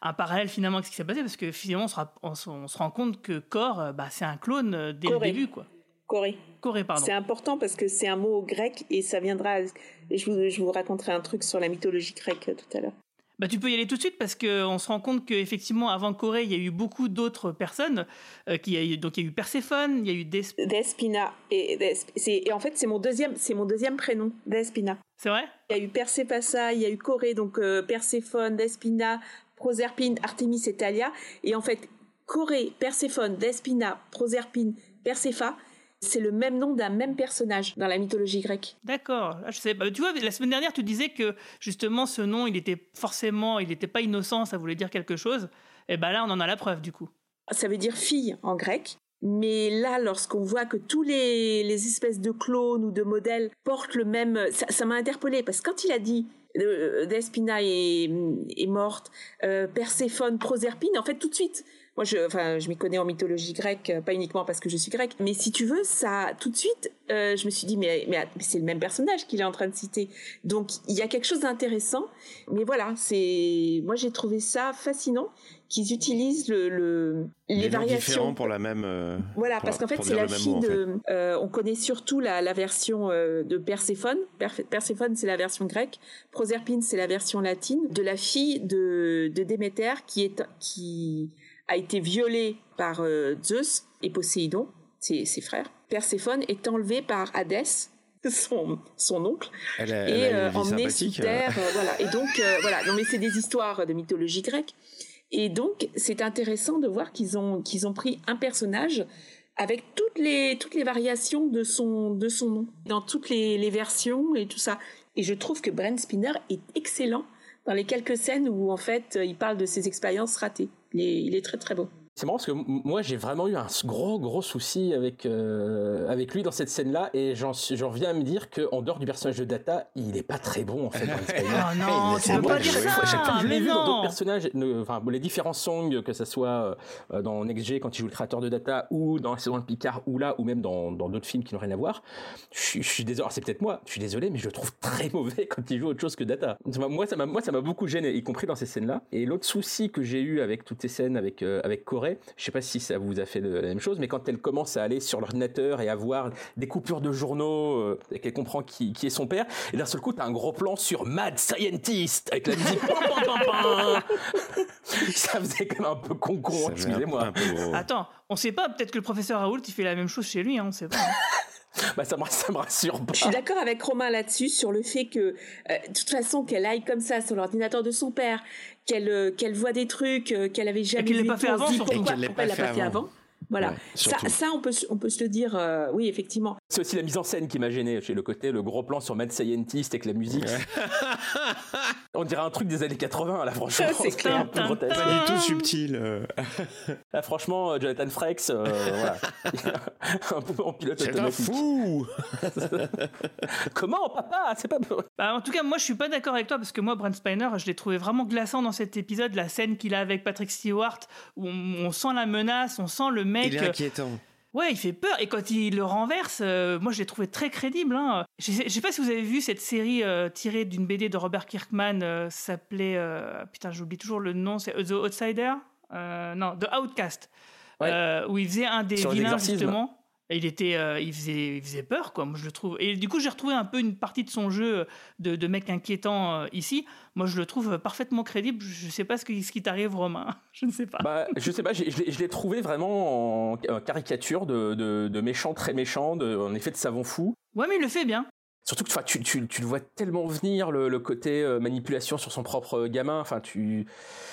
un parallèle finalement avec ce qui s'est passé parce que finalement, on se, ra- on se- on se rend compte que Cor, euh, bah, c'est un clone dès Corée. le début, quoi. Corée. Corée, pardon. C'est important parce que c'est un mot grec et ça viendra. Et je vous, je vous raconterai un truc sur la mythologie grecque tout à l'heure. Bah, tu peux y aller tout de suite parce qu'on se rend compte qu'effectivement, avant Corée, il y a eu beaucoup d'autres personnes. euh, qui a eu, donc, il y a eu Perséphone, il y a eu Des... Despina et, Desp- et en fait c'est mon deuxième c'est mon deuxième prénom Despina. C'est vrai? Il y a eu Perséphassa, il y a eu Corée donc euh, Perséphone, Despina, Proserpine, Artémis et Thalia et en fait Corée, Perséphone, Despina, Proserpine, Persépha, c'est le même nom d'un même personnage dans la mythologie grecque. D'accord. Ah, je sais pas. Tu vois, la semaine dernière, tu disais que justement, ce nom, il était forcément, il n'était pas innocent, ça voulait dire quelque chose. Et ben là, on en a la preuve, du coup. Ça veut dire fille en grec. Mais là, lorsqu'on voit que tous les, les espèces de clones ou de modèles portent le même, ça m'a interpellé parce que quand il a dit euh, Despina est, est morte, euh, Perséphone, Proserpine, en fait tout de suite, moi je, enfin, je m'y connais en mythologie grecque, euh, pas uniquement parce que je suis grecque, mais si tu veux, ça, tout de suite, euh, je me suis dit mais, mais, mais c'est le même personnage qu'il est en train de citer, donc il y a quelque chose d'intéressant. Mais voilà, c'est, moi j'ai trouvé ça fascinant qu'ils utilisent le, le les, noms variations. différents pour la même. euh, Voilà, parce qu'en fait, c'est la fille mot, en fait. de. euh, on connaît surtout la, la version euh, de Perséphone. Perséphone, c'est la version grecque. Proserpine, c'est la version latine de la fille de, de Déméter qui est qui a été violée par euh, Zeus et Poséidon, ses, ses frères. Perséphone est enlevée par Hadès, son, son oncle, Elle a, et elle a euh, emmenée sous euh. terre. euh, voilà. Et donc, voilà. Non, mais c'est des histoires de mythologie grecque. Et donc, c'est intéressant de voir qu'ils ont, qu'ils ont pris un personnage avec toutes les toutes les variations de son de son nom dans toutes les, les versions et tout ça. Et je trouve que Brent Spinner est excellent dans les quelques scènes où en fait il parle de ses expériences ratées. Il est, il est très très beau. C'est marrant parce que moi j'ai vraiment eu un gros gros souci avec euh, avec lui dans cette scène-là et j'en j'en viens à me dire que en dehors du personnage de Data, il est pas très bon en fait. oh non, tu peux pas dire ça. Chaque fois que je l'ai vu dans d'autres personnages, enfin les différents songs que ça soit euh, dans NextG quand il joue le créateur de Data ou dans la saison de Picard ou là ou même dans dans d'autres films qui n'ont rien à voir, je, suis- je suis désolé. alors, C'est peut-être moi, je suis désolé, mais je le trouve très mauvais quand il joue autre chose que Data. Moi ça m'a moi ça m'a beaucoup gêné, y compris dans ces scènes-là. Et l'autre souci que j'ai eu avec toutes ces scènes avec euh, avec Corée, je sais pas si ça vous a fait la même chose, mais quand elle commence à aller sur l'ordinateur et à voir des coupures de journaux euh, et qu'elle comprend qui, qui est son père, et d'un seul coup, t'as un gros plan sur Mad Scientist avec la musique. pam, pam, pam, pam. ça faisait quand même un peu con excusez-moi. Attends, on sait pas, peut-être que le professeur Raoult il fait la même chose chez lui, hein, on sait pas. hein. Bah ça me, ça me rassure pas. Je suis d'accord avec Romain là-dessus sur le fait que, euh, de toute façon, qu'elle aille comme ça sur l'ordinateur de son père, qu'elle euh, qu'elle voit des trucs euh, qu'elle avait jamais qu'elle l'ait vus, pas fait avant, pourquoi, qu'elle elle l'a pas fait avant. Voilà, Ouais, ça, ça on peut se- on peut se le dire, euh, oui effectivement. C'est aussi la mise en scène qui m'a gêné. Chez le côté, le gros plan sur Mad Scientist avec la musique. On dirait un truc des années 80, là, franchement. C'est un peu clair. grotesque. Pas du tout subtil. euh. Là, franchement, euh, Jonathan Frakes, euh, voilà. un peu en pilote C'est un automatique. fou Comment, papa? C'est pas. Bah, en tout cas, moi, je suis pas d'accord avec toi parce que moi, Brent Spiner, je l'ai trouvé vraiment glaçant dans cet épisode. La scène qu'il a avec Patrick Stewart, où on, on sent la menace, on sent le mec. Il est euh, inquiétant. Ouais, il fait peur. Et quand il le renverse, euh, moi, je l'ai trouvé très crédible. Hein. Je, sais, je sais pas si vous avez vu cette série euh, tirée d'une BD de Robert Kirkman, euh, s'appelait. euh, putain, j'oublie toujours le nom, c'est The Outsider Non, The Outcast. Ouais. Où il faisait un des Sur vilains, justement. Il était, euh, il faisait, il faisait peur, quoi. Moi, je le trouve. Et du coup, j'ai retrouvé un peu une partie de son jeu de, de mec inquiétant euh, ici. Moi, je le trouve parfaitement crédible. Je sais pas ce qui, ce qui t'arrive, Romain. Je ne sais pas. Bah, je sais pas, je l'ai- trouvé vraiment en caricature de, de, de méchant très méchant, de, en effet de savant fou. Ouais, mais il le fait bien. Surtout que enfin, tu, tu, tu le vois tellement venir, le, le côté euh, manipulation sur son propre gamin. Enfin, tu...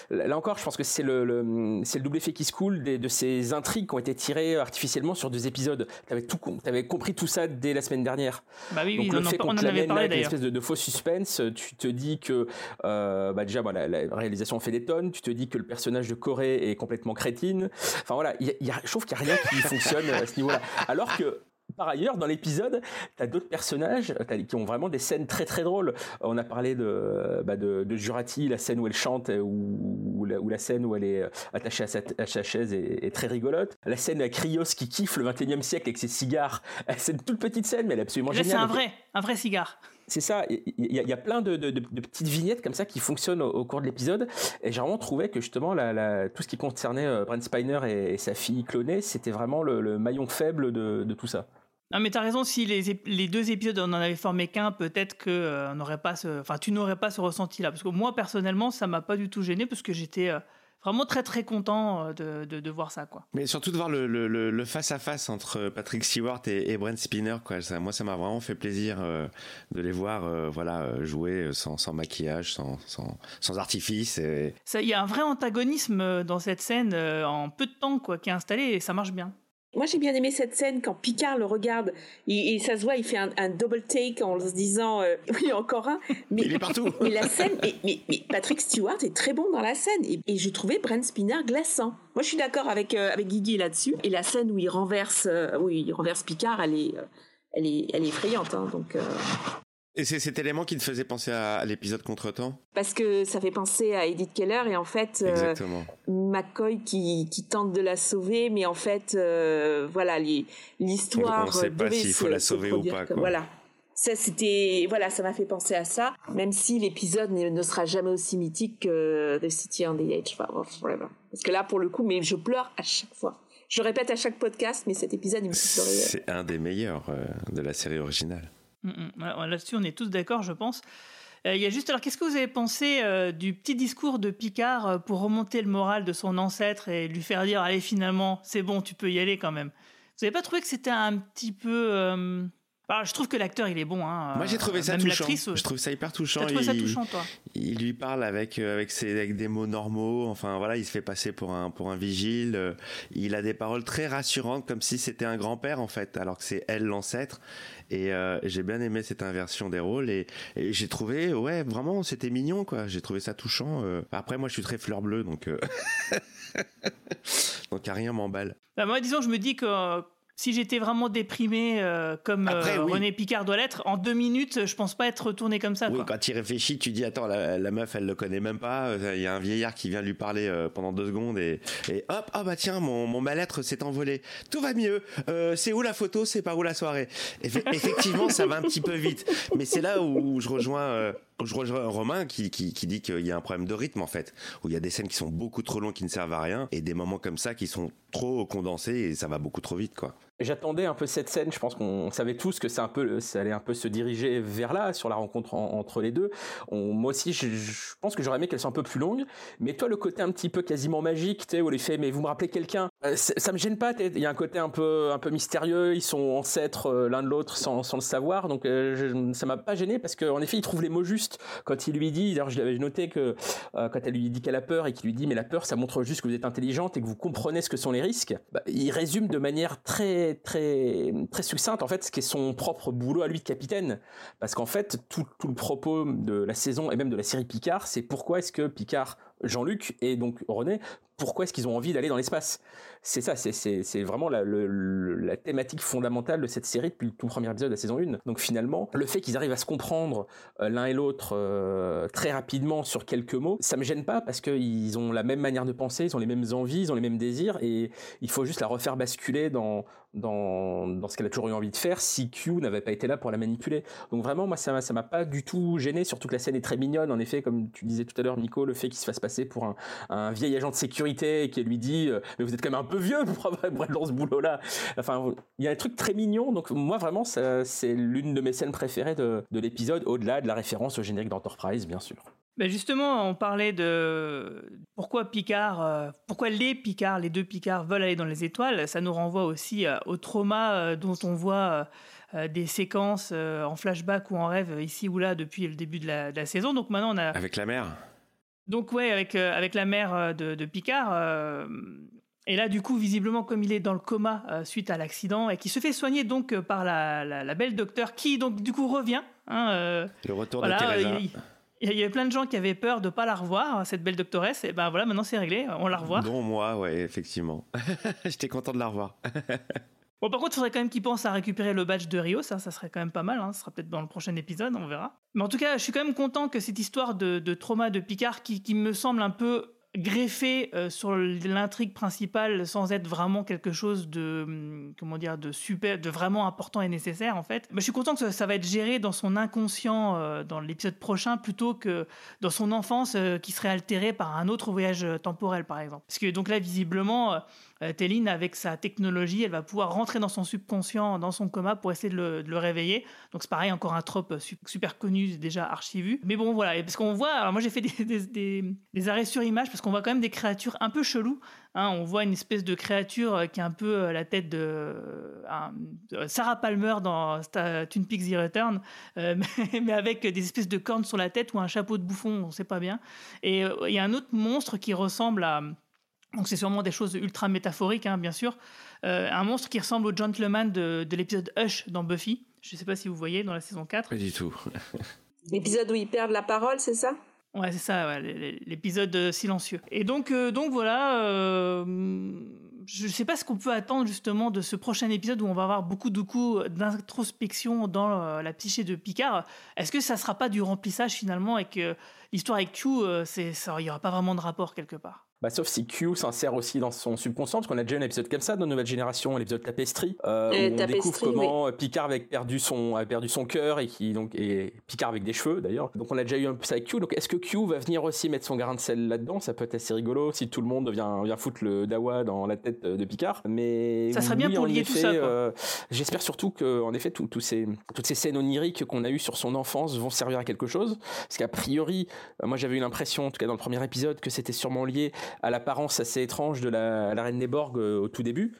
Là encore, je pense que c'est le, le- c'est le double effet qui se coule des- de ces intrigues qui ont été tirées artificiellement sur deux épisodes. T'avais tout, t'avais compris tout ça dès la semaine dernière. Bah oui, oui, Donc on le fait on qu'on te l'amène là avec une espèce de, de faux suspense, tu te dis que euh, bah déjà la réalisation fait des tonnes, tu te dis que le personnage de Corée est complètement crétine. Enfin voilà, il y a- il y a- je trouve qu'il n'y a rien qui fonctionne à ce niveau-là. Alors que par ailleurs, dans l'épisode, t'as d'autres personnages qui ont vraiment des scènes très très drôles. On a parlé de, bah, de, de Jurati, la scène où elle chante, euh, ou, la, scène où elle est euh, attachée à sa, à sa chaise est, est très rigolote. La scène avec Rios qui kiffe le 21e siècle avec ses cigares. C'est une toute petite scène, mais elle est absolument Là, c'est géniale. un vrai, un vrai cigare. C'est ça, il y, a- il y a plein de, de- de- de petites vignettes comme ça qui fonctionnent au, au cours de l'épisode. Et j'ai vraiment trouvé que justement, la, la- tout ce qui concernait euh, Brent Spiner et, et sa fille clonée, c'était vraiment le, le maillon faible de, de tout ça. Non, mais t'as raison, si les, les deux épisodes on en avait formé qu'un, peut-être que euh, on n'aurait pas ce, enfin, tu n'aurais pas ce ressenti-là. Parce que moi, personnellement, ça m'a pas du tout gêné parce que j'étais euh, vraiment très très content euh, de, de, de voir ça, quoi. Mais surtout de voir le, le, le- le face-à-face entre Patrick Stewart et, et Brent Spinner, quoi. Ça, moi, ça m'a vraiment fait plaisir euh, de les voir euh, voilà, euh, jouer sans, sans maquillage, sans, sans, sans artifice. Et... Il y a un vrai antagonisme euh, dans cette scène euh, en peu de temps, quoi, qui est installé et ça marche bien. Moi, j'ai bien aimé cette scène quand Picard le regarde et, et ça se voit, il fait un, un double take en se disant euh, oui encore un. Mais, Il est partout. mais la scène, mais, mais, mais Patrick Stewart est très bon dans la scène et, et je trouvais Brent Spinner glaçant. Moi, je suis d'accord avec euh, avec Guigui là-dessus. Et la scène où il renverse, euh, où il renverse Picard, elle est, euh, elle est, elle est effrayante. hein, donc euh, Et c'est cet élément qui te faisait penser à, à l'épisode Contretemps? Parce que ça fait penser à Edith Keller et en fait. euh. McCoy qui, qui tente de la sauver, mais en fait, euh, voilà, l'histoire. On- on sait pas devait s'il faut la sauver ou pas, quoi. Voilà. Ça, c'était, voilà, ça m'a fait penser à ça, même si l'épisode ne, ne sera jamais aussi mythique que The City on the Edge of Forever. Parce que là, pour le coup, mais je pleure à chaque fois. Je répète à chaque podcast, mais cet épisode, il me fait pleurer. C'est un des meilleurs euh, de la série originale. Mm, mm. Là-dessus, on est tous d'accord, je pense. Euh, Il y a juste, alors, qu'est-ce que vous avez pensé euh, du petit discours de Picard euh, pour remonter le moral de son ancêtre et lui faire dire, allez, finalement, c'est bon, tu peux y aller quand même? Vous n'avez pas trouvé que c'était un petit peu, euh, Bah, je trouve que l'acteur il est bon. Hein. Moi j'ai trouvé ça Même touchant. l'actrice, Je trouve ça hyper touchant. Trouvé ça Il- touchant, toi il lui parle avec euh, avec ses avec des mots normaux enfin voilà il se fait passer pour un pour un vigile euh, il a des paroles très rassurantes comme si c'était un grand-père en fait alors que c'est elle l'ancêtre et euh, j'ai bien aimé cette inversion des rôles et, et j'ai trouvé ouais vraiment c'était mignon quoi j'ai trouvé ça touchant euh. après moi je suis très fleur bleue donc euh, donc à rien m'emballe Bah, moi, disons, je me dis que euh, si j'étais vraiment déprimé euh, comme euh, oui. René Picard doit l'être, en deux minutes, je pense pas être retourné comme ça. Oui, quoi. quand tu réfléchis, tu dis attends, la, la meuf, elle le connaît même pas. euh, Il y a un vieillard qui vient lui parler euh, pendant deux secondes et, et hop, ah bah tiens, mon, mon mal-être s'est envolé. Tout va mieux. C'est où la photo? C'est par où la soirée? Effe- Effectivement, ça va un petit peu vite. Mais c'est là où je rejoins. je rejoins Romain qui, qui, qui dit qu'il y a un problème de rythme en fait, où il y a des scènes qui sont beaucoup trop longues qui ne servent à rien et des moments comme ça qui sont trop condensés et ça va beaucoup trop vite quoi. J'attendais un peu cette scène. Je pense qu'on savait tous que c'est un peu, ça allait un peu se diriger vers là sur la rencontre en- entre les deux. Moi aussi, je, pense que j'aurais aimé qu'elle soit un peu plus longue. Mais toi, le côté un petit peu quasiment magique, tu sais, où les fait, mais vous me rappelez quelqu'un, euh, ça me gêne pas. Il y a un côté un peu, un peu mystérieux. Ils sont ancêtres euh, l'un de l'autre sans, sans le savoir. Donc, euh, je- ça m'a pas gêné parce qu'en effet, il trouve les mots justes quand il lui dit. D'ailleurs, je l'avais noté que euh, quand elle lui dit qu'elle a peur et qu'il lui dit, mais la peur, ça montre juste que vous êtes intelligente et que vous comprenez ce que sont les risques. Bah, il résume de manière très, très, succincte en fait ce qui est son propre boulot à lui de capitaine. Parce qu'en fait, tout, tout le propos de la saison et même de la série Picard, c'est pourquoi est-ce que Picard, Jean-Luc et donc René, pourquoi est-ce qu'ils ont envie d'aller dans l'espace C'est ça, c'est- vraiment la, la thématique fondamentale de cette série depuis le tout premier épisode de la saison 1. Donc finalement, le fait qu'ils arrivent à se comprendre euh, l'un et l'autre euh, très rapidement sur quelques mots, ça me gêne pas parce qu'ils ont la même manière de penser, ils ont les mêmes envies, ils ont les mêmes désirs et il faut juste la refaire basculer dans, dans, ce qu'elle a toujours eu envie de faire si Q n'avait pas été là pour la manipuler. Donc vraiment, moi, ça ça m'a pas du tout gêné, surtout que la scène est très mignonne. En effet, comme tu disais tout à l'heure, Nico, le fait qu'il se fasse passer pour un, un vieil agent de sécurité et qui lui dit euh, Mais vous êtes quand même un peu vieux pour, pour être dans ce boulot-là. Enfin, il y a un truc très mignon. Donc moi, vraiment, ça- c'est l'une de mes scènes préférées de, de l'épisode, au-delà de la référence au générique d'Enterprise, bien sûr. Ben justement, on parlait de pourquoi Picard, euh, pourquoi les Picards, les deux Picards veulent aller dans les étoiles. Ça nous renvoie aussi euh, au trauma euh, dont on voit des séquences en flashback ou en rêve ici ou là depuis le début de la, de la saison. Donc maintenant, on a Avec la mère. Donc ouais, avec, euh, avec la mère euh, de, de Picard. euh, et là, du coup, visiblement, comme il est dans le coma euh, suite à l'accident et qui se fait soigner donc par la, la- la belle docteur qui donc du coup revient. hein, Le retour voilà, de Teresa. il, il y avait plein de gens qui avaient peur de pas la revoir, cette belle doctoresse. Et ben voilà, maintenant c'est réglé, on la revoit. Dont moi, ouais, effectivement. J'étais content de la revoir. Bon, par contre, il faudrait quand même qu'ils pensent à récupérer le badge de Rio, ça, ça serait quand même pas mal. Hein. Ce sera peut-être dans le prochain épisode, on verra. Mais en tout cas, je suis quand même content que cette histoire de, trauma de Picard, qui, me semble un peu greffée euh, sur l'intrigue principale sans être vraiment quelque chose de hum, comment dire de super de vraiment important et nécessaire en fait mais je suis content que ça, ça va être géré dans son inconscient euh, dans l'épisode prochain plutôt que dans son enfance euh, qui serait altérée par un autre voyage temporel par exemple parce que donc là visiblement euh, Téline, avec sa technologie, elle va pouvoir rentrer dans son subconscient, dans son coma, pour essayer de le, réveiller. Donc c'est pareil, encore un trope su- super connu, déjà archi vu. Mais bon, voilà, parce qu'on voit, alors moi j'ai fait des, arrêts sur image, parce qu'on voit quand même des créatures un peu cheloues. hein. on voit une espèce de créature euh, qui a un peu euh, la tête de, euh, de Sarah Palmer dans Twin Peaks The Return, mais, avec des espèces de cornes sur la tête ou un chapeau de bouffon, on sait pas bien. Et il y a un autre monstre qui ressemble à... Donc c'est sûrement des choses ultra métaphoriques, hein, bien sûr. Euh, un monstre qui ressemble au gentleman de, de l'épisode Hush dans Buffy. Je ne sais pas si vous voyez dans la saison 4. Pas du tout. L'épisode où ils perdent la parole, c'est ça? Ouais, c'est ça, ouais, l'épisode euh, silencieux. Et donc, euh, donc voilà, euh, je ne sais pas ce qu'on peut attendre justement de ce prochain épisode où on va avoir beaucoup de coups d'introspection dans la psyché de Picard. Est-ce que ça sera pas du remplissage finalement et que l'histoire avec Q, il n'y aura pas vraiment de rapport quelque part? Bah, sauf si Q s'insère aussi dans son subconscient, parce qu'on a déjà un épisode comme ça dans Nouvelle Génération, l'épisode Tapestry, euh, où on Tapestry, découvre comment euh, Picard avait perdu son, a perdu son cœur et qui donc et Picard avec des cheveux d'ailleurs. Donc on a déjà eu un peu ça avec Q. Donc est-ce que Q va venir aussi mettre son grain de sel là-dedans? Ça peut être assez rigolo si tout le monde vient, vient foutre le dawa dans la tête de Picard. Mais Ça serait bien oui, pour en lier tout ça, euh, J'espère surtout que, en effet, tout- tous ces, toutes ces scènes oniriques qu'on a eues sur son enfance vont servir à quelque chose. Parce qu'a priori, euh, moi j'avais eu l'impression, en tout cas dans le premier épisode, que c'était sûrement lié à l'apparence assez étrange de la, reine des Borg euh, au tout début.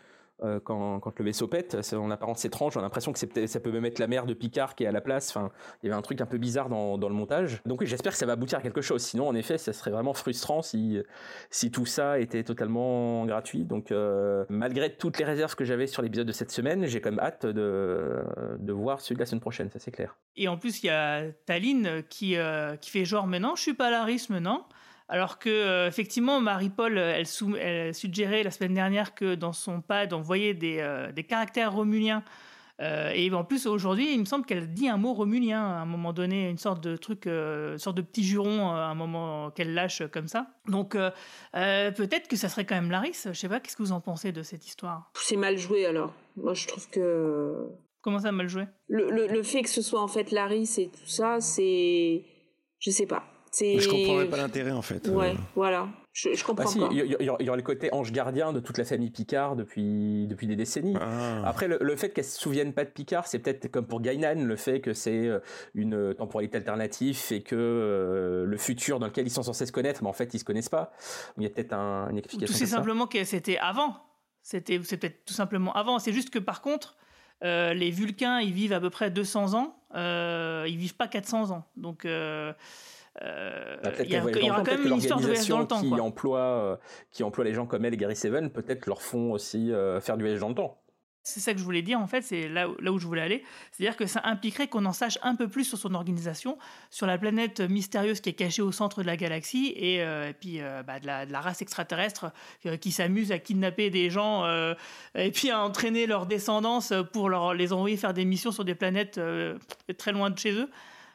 euh, quand, quand, le vaisseau pète. C'est en apparence étrange. J'ai l'impression que ça peut même être la mère de Picard qui est à la place. Enfin, il y avait un truc un peu bizarre dans, dans le montage. Donc oui, j'espère que ça va aboutir à quelque chose. Sinon, en effet, ça serait vraiment frustrant si, si tout ça était totalement gratuit. Donc euh, malgré toutes les réserves que j'avais sur l'épisode de cette semaine, j'ai quand même hâte de, de voir celui de la semaine prochaine, ça c'est clair. Et en plus, il y a Taline qui, qui fait genre, mais non, je suis pas Laris maintenant. Alors que euh, effectivement, Marie-Paul, elle, elle, suggérait la semaine dernière que dans son pad, on voyait des, euh, des caractères romuliens. Euh, et en plus, aujourd'hui, il me semble qu'elle dit un mot romulien à un moment donné, une sorte de truc, une sorte de petit juron à un moment qu'elle lâche comme ça. Donc peut-être que ça serait quand même Laris. Je sais pas, qu'est-ce que vous en pensez de cette histoire? C'est mal joué alors. Moi, je trouve que. Comment ça, mal joué? Le, le, le, fait que ce soit en fait Laris et tout ça, c'est. Je sais pas. Je comprends pas l'intérêt en fait. Ouais, voilà. Je, je comprends bah, pas. Il y, aura le côté ange gardien de toute la famille Picard depuis, depuis des décennies. Ah. Après, le, fait qu'elle se souvienne pas de Picard, c'est peut-être comme pour Gainan, le fait que c'est euh, une temporalité alternative et que euh, le futur dans lequel ils sont censés se connaître, mais en fait ils se connaissent pas. Il y a peut-être un, une explication. C'est simplement que c'était avant. C'était c'est peut-être tout simplement avant. C'est juste que par contre. Euh, les Vulcains, ils vivent à peu près 200 ans. Euh, ils vivent pas 400 ans. Donc, euh, bah, il y, aura quand même une histoire de voyage dans le temps. Qui, Emploie, euh, qui emploie les gens comme elle et Gary Seven, peut-être leur font aussi euh, faire du voyage dans le temps. C'est ça que je voulais dire en fait, c'est là, là où je voulais aller. C'est-à-dire que ça impliquerait qu'on en sache un peu plus sur son organisation, sur la planète mystérieuse qui est cachée au centre de la galaxie et, puis bah, de, la, de, la, race extraterrestre qui s'amuse à kidnapper des gens et puis à entraîner leur descendance pour leur, les envoyer faire des missions sur des planètes très loin de chez eux.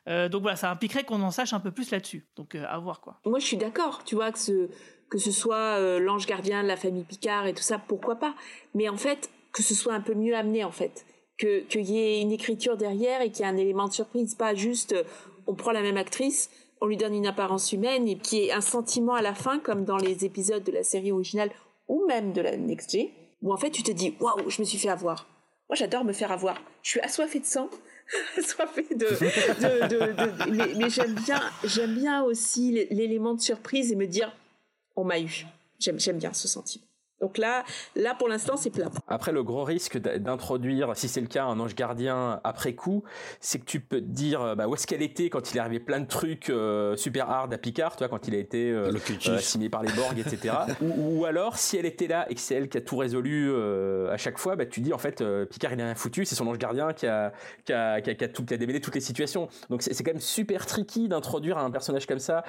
Euh, donc voilà, ça impliquerait qu'on en sache un peu plus là-dessus. Donc euh, à voir quoi. Moi je suis d'accord, tu vois, que ce, que ce soit euh, l'ange gardien de la famille Picard et tout ça, pourquoi pas. Mais en fait, que ce soit un peu mieux amené en fait. Qu'il y ait une écriture derrière et qu'il y ait un élément de surprise, pas juste on prend la même actrice, on lui donne une apparence humaine et qu'il y ait un sentiment à la fin, comme dans les épisodes de la série originale ou même de la Next G, où en fait tu te dis waouh, je me suis fait avoir. Moi j'adore me faire avoir. Je suis assoiffée de sang de, mais, j'aime bien j'aime bien aussi l'élément de surprise et me dire on m'a eu. J'aime bien ce sentiment donc là, là pour l'instant, c'est plat. Après, le gros risque d'introduire, si c'est le cas, un ange gardien après coup, c'est que tu peux te dire euh, bah, où est-ce qu'elle était quand il est arrivé plein de trucs euh, super hard à Picard, toi, quand il a été euh, signé par les Borg, etc. ou, alors, si elle était là et que c'est elle qui a tout résolu à chaque fois, bah, tu dis en fait, Picard il est rien foutu, c'est son ange gardien qui a, qui a, qui a, qui a, tout, qui a démêlé toutes les situations. Donc c'est quand même super tricky d'introduire un personnage comme ça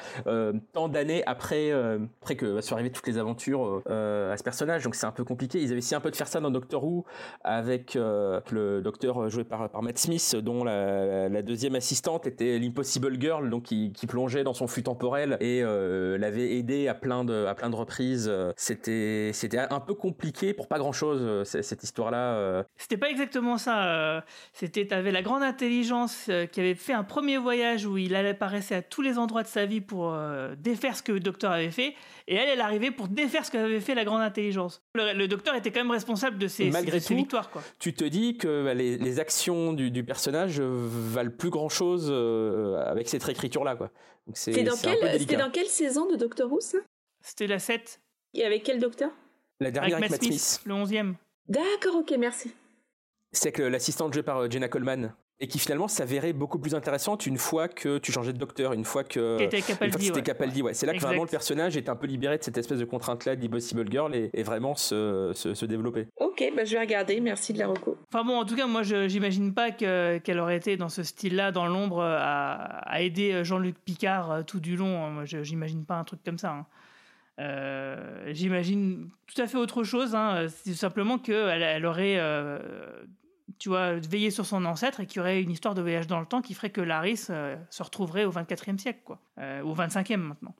tant d'années après, après que soit arriver toutes les aventures à ce personnage donc c'est un peu compliqué. Ils avaient essayé un peu de faire ça dans Doctor Who avec euh, le docteur joué par, par Matt Smith, dont la, deuxième assistante était l'Impossible Girl, donc qui, plongeait dans son flux temporel et euh, l'avait aidé à plein de, à plein de reprises. C'était, c'était un peu compliqué pour pas grand chose cette histoire-là. C'était pas exactement ça. C'était, t'avais la grande intelligence qui avait fait un premier voyage où il allait apparaissait à tous les endroits de sa vie pour défaire ce que le docteur avait fait, et elle, elle arrivait pour défaire ce qu'avait fait la grande intelligence le, docteur était quand même responsable de ses, Malgré victoires. Quoi. Tu te dis que bah, les, actions du, personnage valent plus grand chose euh, avec cette réécriture-là. C'était dans, quelle, dans quelle saison de Doctor Who ça? C'était la 7. Et avec quel docteur? La dernière avec, Matt Le 11e. D'accord, ok, merci. C'est que l'assistante jouée par euh, Jenna Coleman et qui finalement s'avérait beaucoup plus intéressante une fois que tu changeais de docteur, une fois que c'était Capaldi. Ouais. C'est là que vraiment le personnage est un peu libéré de cette espèce de contrainte-là d'Impossible Girl et, vraiment se, se, développer. Ok, bah je vais regarder, merci de la reco. Enfin bon, en tout cas, moi j'imagine pas qu'elle aurait été dans ce style-là, dans l'ombre, à, aider Jean-Luc Picard euh, tout du long. Moi j'imagine pas un truc comme ça. Hein. Euh, j'imagine tout à fait autre chose. Hein. C'est simplement qu'elle elle aurait euh, tu vois, veiller sur son ancêtre et qu'il y aurait une histoire de voyage dans le temps qui ferait que Laris euh, se retrouverait au 24e siècle, quoi, euh, au 25e maintenant.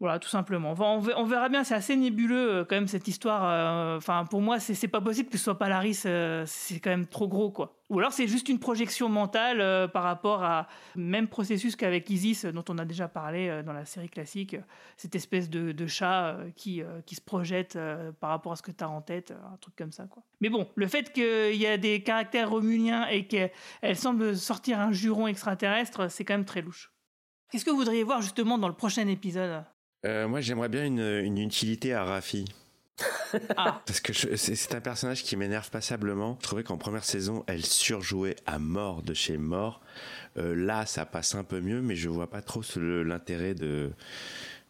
Voilà, tout simplement. On verra bien, c'est assez nébuleux euh, quand même cette histoire. Euh, enfin, pour moi, c'est pas possible que ce soit pas Laris, euh, c'est quand même trop gros, quoi. Ou alors c'est juste une projection mentale par rapport à même processus qu'avec Isis, dont on a déjà parlé dans la série classique, cette espèce de, chat qui, se projette par rapport à ce que tu as en tête, un truc comme ça, quoi. Mais bon, le fait qu'il y a des caractères romuliens et qu'elle semble sortir un juron extraterrestre, c'est quand même très louche. Qu'est-ce que vous voudriez voir justement dans le prochain épisode? Euh, moi, j'aimerais bien une, une, utilité à Rafi. Ah. Parce que c'est un personnage qui m'énerve passablement. Je trouvais qu'en première saison, elle surjouait à mort de chez mort. Euh, là, ça passe un peu mieux, mais je vois pas trop l'intérêt de.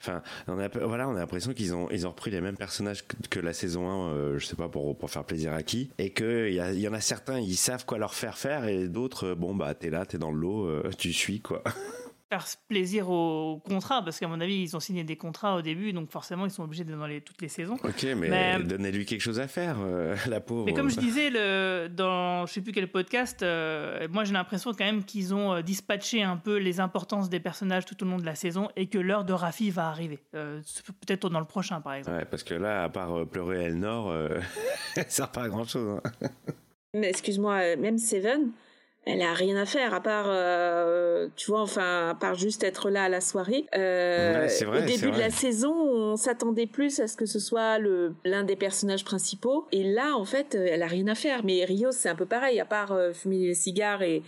Enfin, on a, voilà, on a l'impression qu'ils ont, ils ont repris les mêmes personnages que, que la saison 1, euh, je sais pas pour, pour faire plaisir à qui, et que il y, a- il y en a certains, ils savent quoi leur faire faire, et d'autres, euh, bon bah t'es là, t'es dans le lot, euh, tu suis quoi. Faire plaisir au contrat, parce qu'à mon avis, ils ont signé des contrats au début, donc forcément, ils sont obligés d'être dans les, toutes les saisons. Ok, mais, Mais- donnez-lui quelque chose à faire, euh, la pauvre. Mais comme je disais le, dans je sais plus quel podcast, euh, moi j'ai l'impression quand même qu'ils ont euh, dispatché un peu les importances des personnages tout au long de la saison et que l'heure de Rafi va arriver. Euh, Peut-être dans le prochain par exemple. Ouais, parce que là, à part euh, pleurer Elnor, euh, ça sert pas à grand chose. Mais excuse-moi, euh, même Seven, elle a rien à faire à part, euh, tu vois, enfin, à part juste être là à la soirée. Euh, Ouais, vrai, au début de la saison, on s'attendait plus à ce que ce soit le l'un des personnages principaux. Et là, en fait, euh, elle a rien à faire. Mais Rios, c'est un peu pareil, à part euh, fumer des cigares et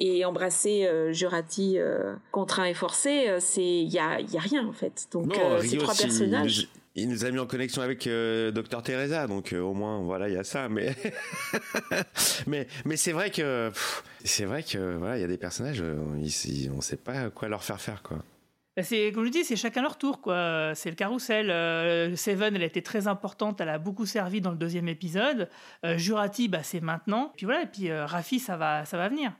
et embrasser euh, Jurati euh, contraint et forcé, c'est il y a il y a rien en fait. Donc euh, ces trois personnages. Il, il nous a mis en connexion avec euh, Dr Teresa, donc euh, au moins voilà, il y a ça. Mais mais mais c'est vrai que c'est vrai que voilà, il y a des personnages, euh, ils- on sait pas quoi leur faire faire quoi. Bah, C'est comme je dis, c'est chacun leur tour quoi. C'est le carrousel. Euh, Seven, elle été très importante, elle a beaucoup servi dans le deuxième épisode. Jurati, bah c'est maintenant. Puis voilà, et puis Rafi, ça va, ça va venir.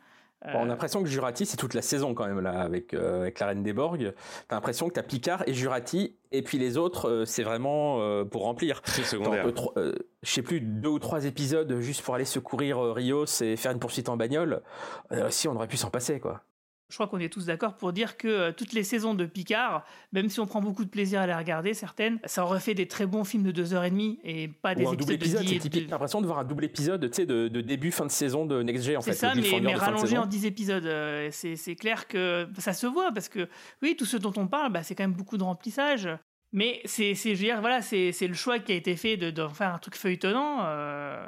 Euh, on a l'impression que Jurati, c'est toute la saison quand même, là, avec, euh, avec la Reine des Borg. T'as l'impression que t'as Picard et Jurati, et puis les autres, euh, c'est vraiment euh, pour remplir. T'as secondaire. euh, je sais plus, deux ou trois épisodes juste pour aller secourir euh, Rios et faire une poursuite en bagnole. Euh, si, on aurait pu s'en passer, quoi. Je crois qu'on est tous d'accord pour dire que euh, toutes les saisons de Picard, même si on prend beaucoup de plaisir à les regarder, certaines, ça aurait fait des très bons films de deux heures et demie et pas des Ou un double épisodes épisode, de 10 c'est de- l'impression de voir un double épisode, de, de début, fin de saison de Next G, en fait. C'est ça, mais, rallongé en 10 épisodes. Euh, C'est clair que ça se voit parce que, oui, tout ce dont on parle, bah, c'est quand même beaucoup de remplissage. Mais c'est, c'est- je veux dire, voilà, c'est le choix qui a été fait de- faire un truc feuilletonnant. euh,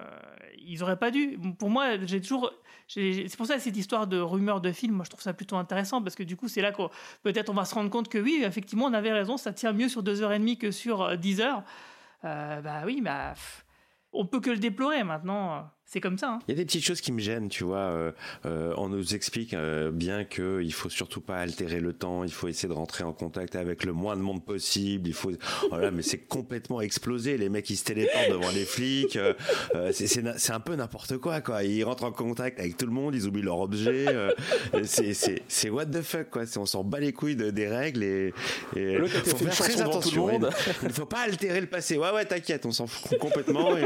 ils auraient pas dû. Pour moi, j'ai toujours. C'est pour ça cette histoire de rumeur de film, moi je trouve ça plutôt intéressant parce que du coup, c'est là qu'on peut-être on va se rendre compte que oui, effectivement, on avait raison, ça tient mieux sur 2h30 que sur euh, 10 heures. Euh, bah oui, bah. on peut que le déplorer maintenant. C'est comme ça. hein. Il y a des petites choses qui me gênent, tu vois. euh, euh, on nous explique euh, bien que il faut surtout pas altérer le temps, il faut essayer de rentrer en contact avec le moins de monde possible. Il faut, voilà, mais c'est complètement explosé. Les mecs ils se téléportent devant les flics. euh, euh, c'est- c'est na- c'est un peu n'importe quoi, quoi. Ils rentrent en contact avec tout le monde, ils oublient leur objet. euh, c'est c'est c'est what the fuck, quoi. C'est- On s'en bat les couilles de- des règles et, et faut faire très tout le attention. monde. Il ne faut pas altérer le passé. Ouais, ouais, t'inquiète, on s'en fout complètement et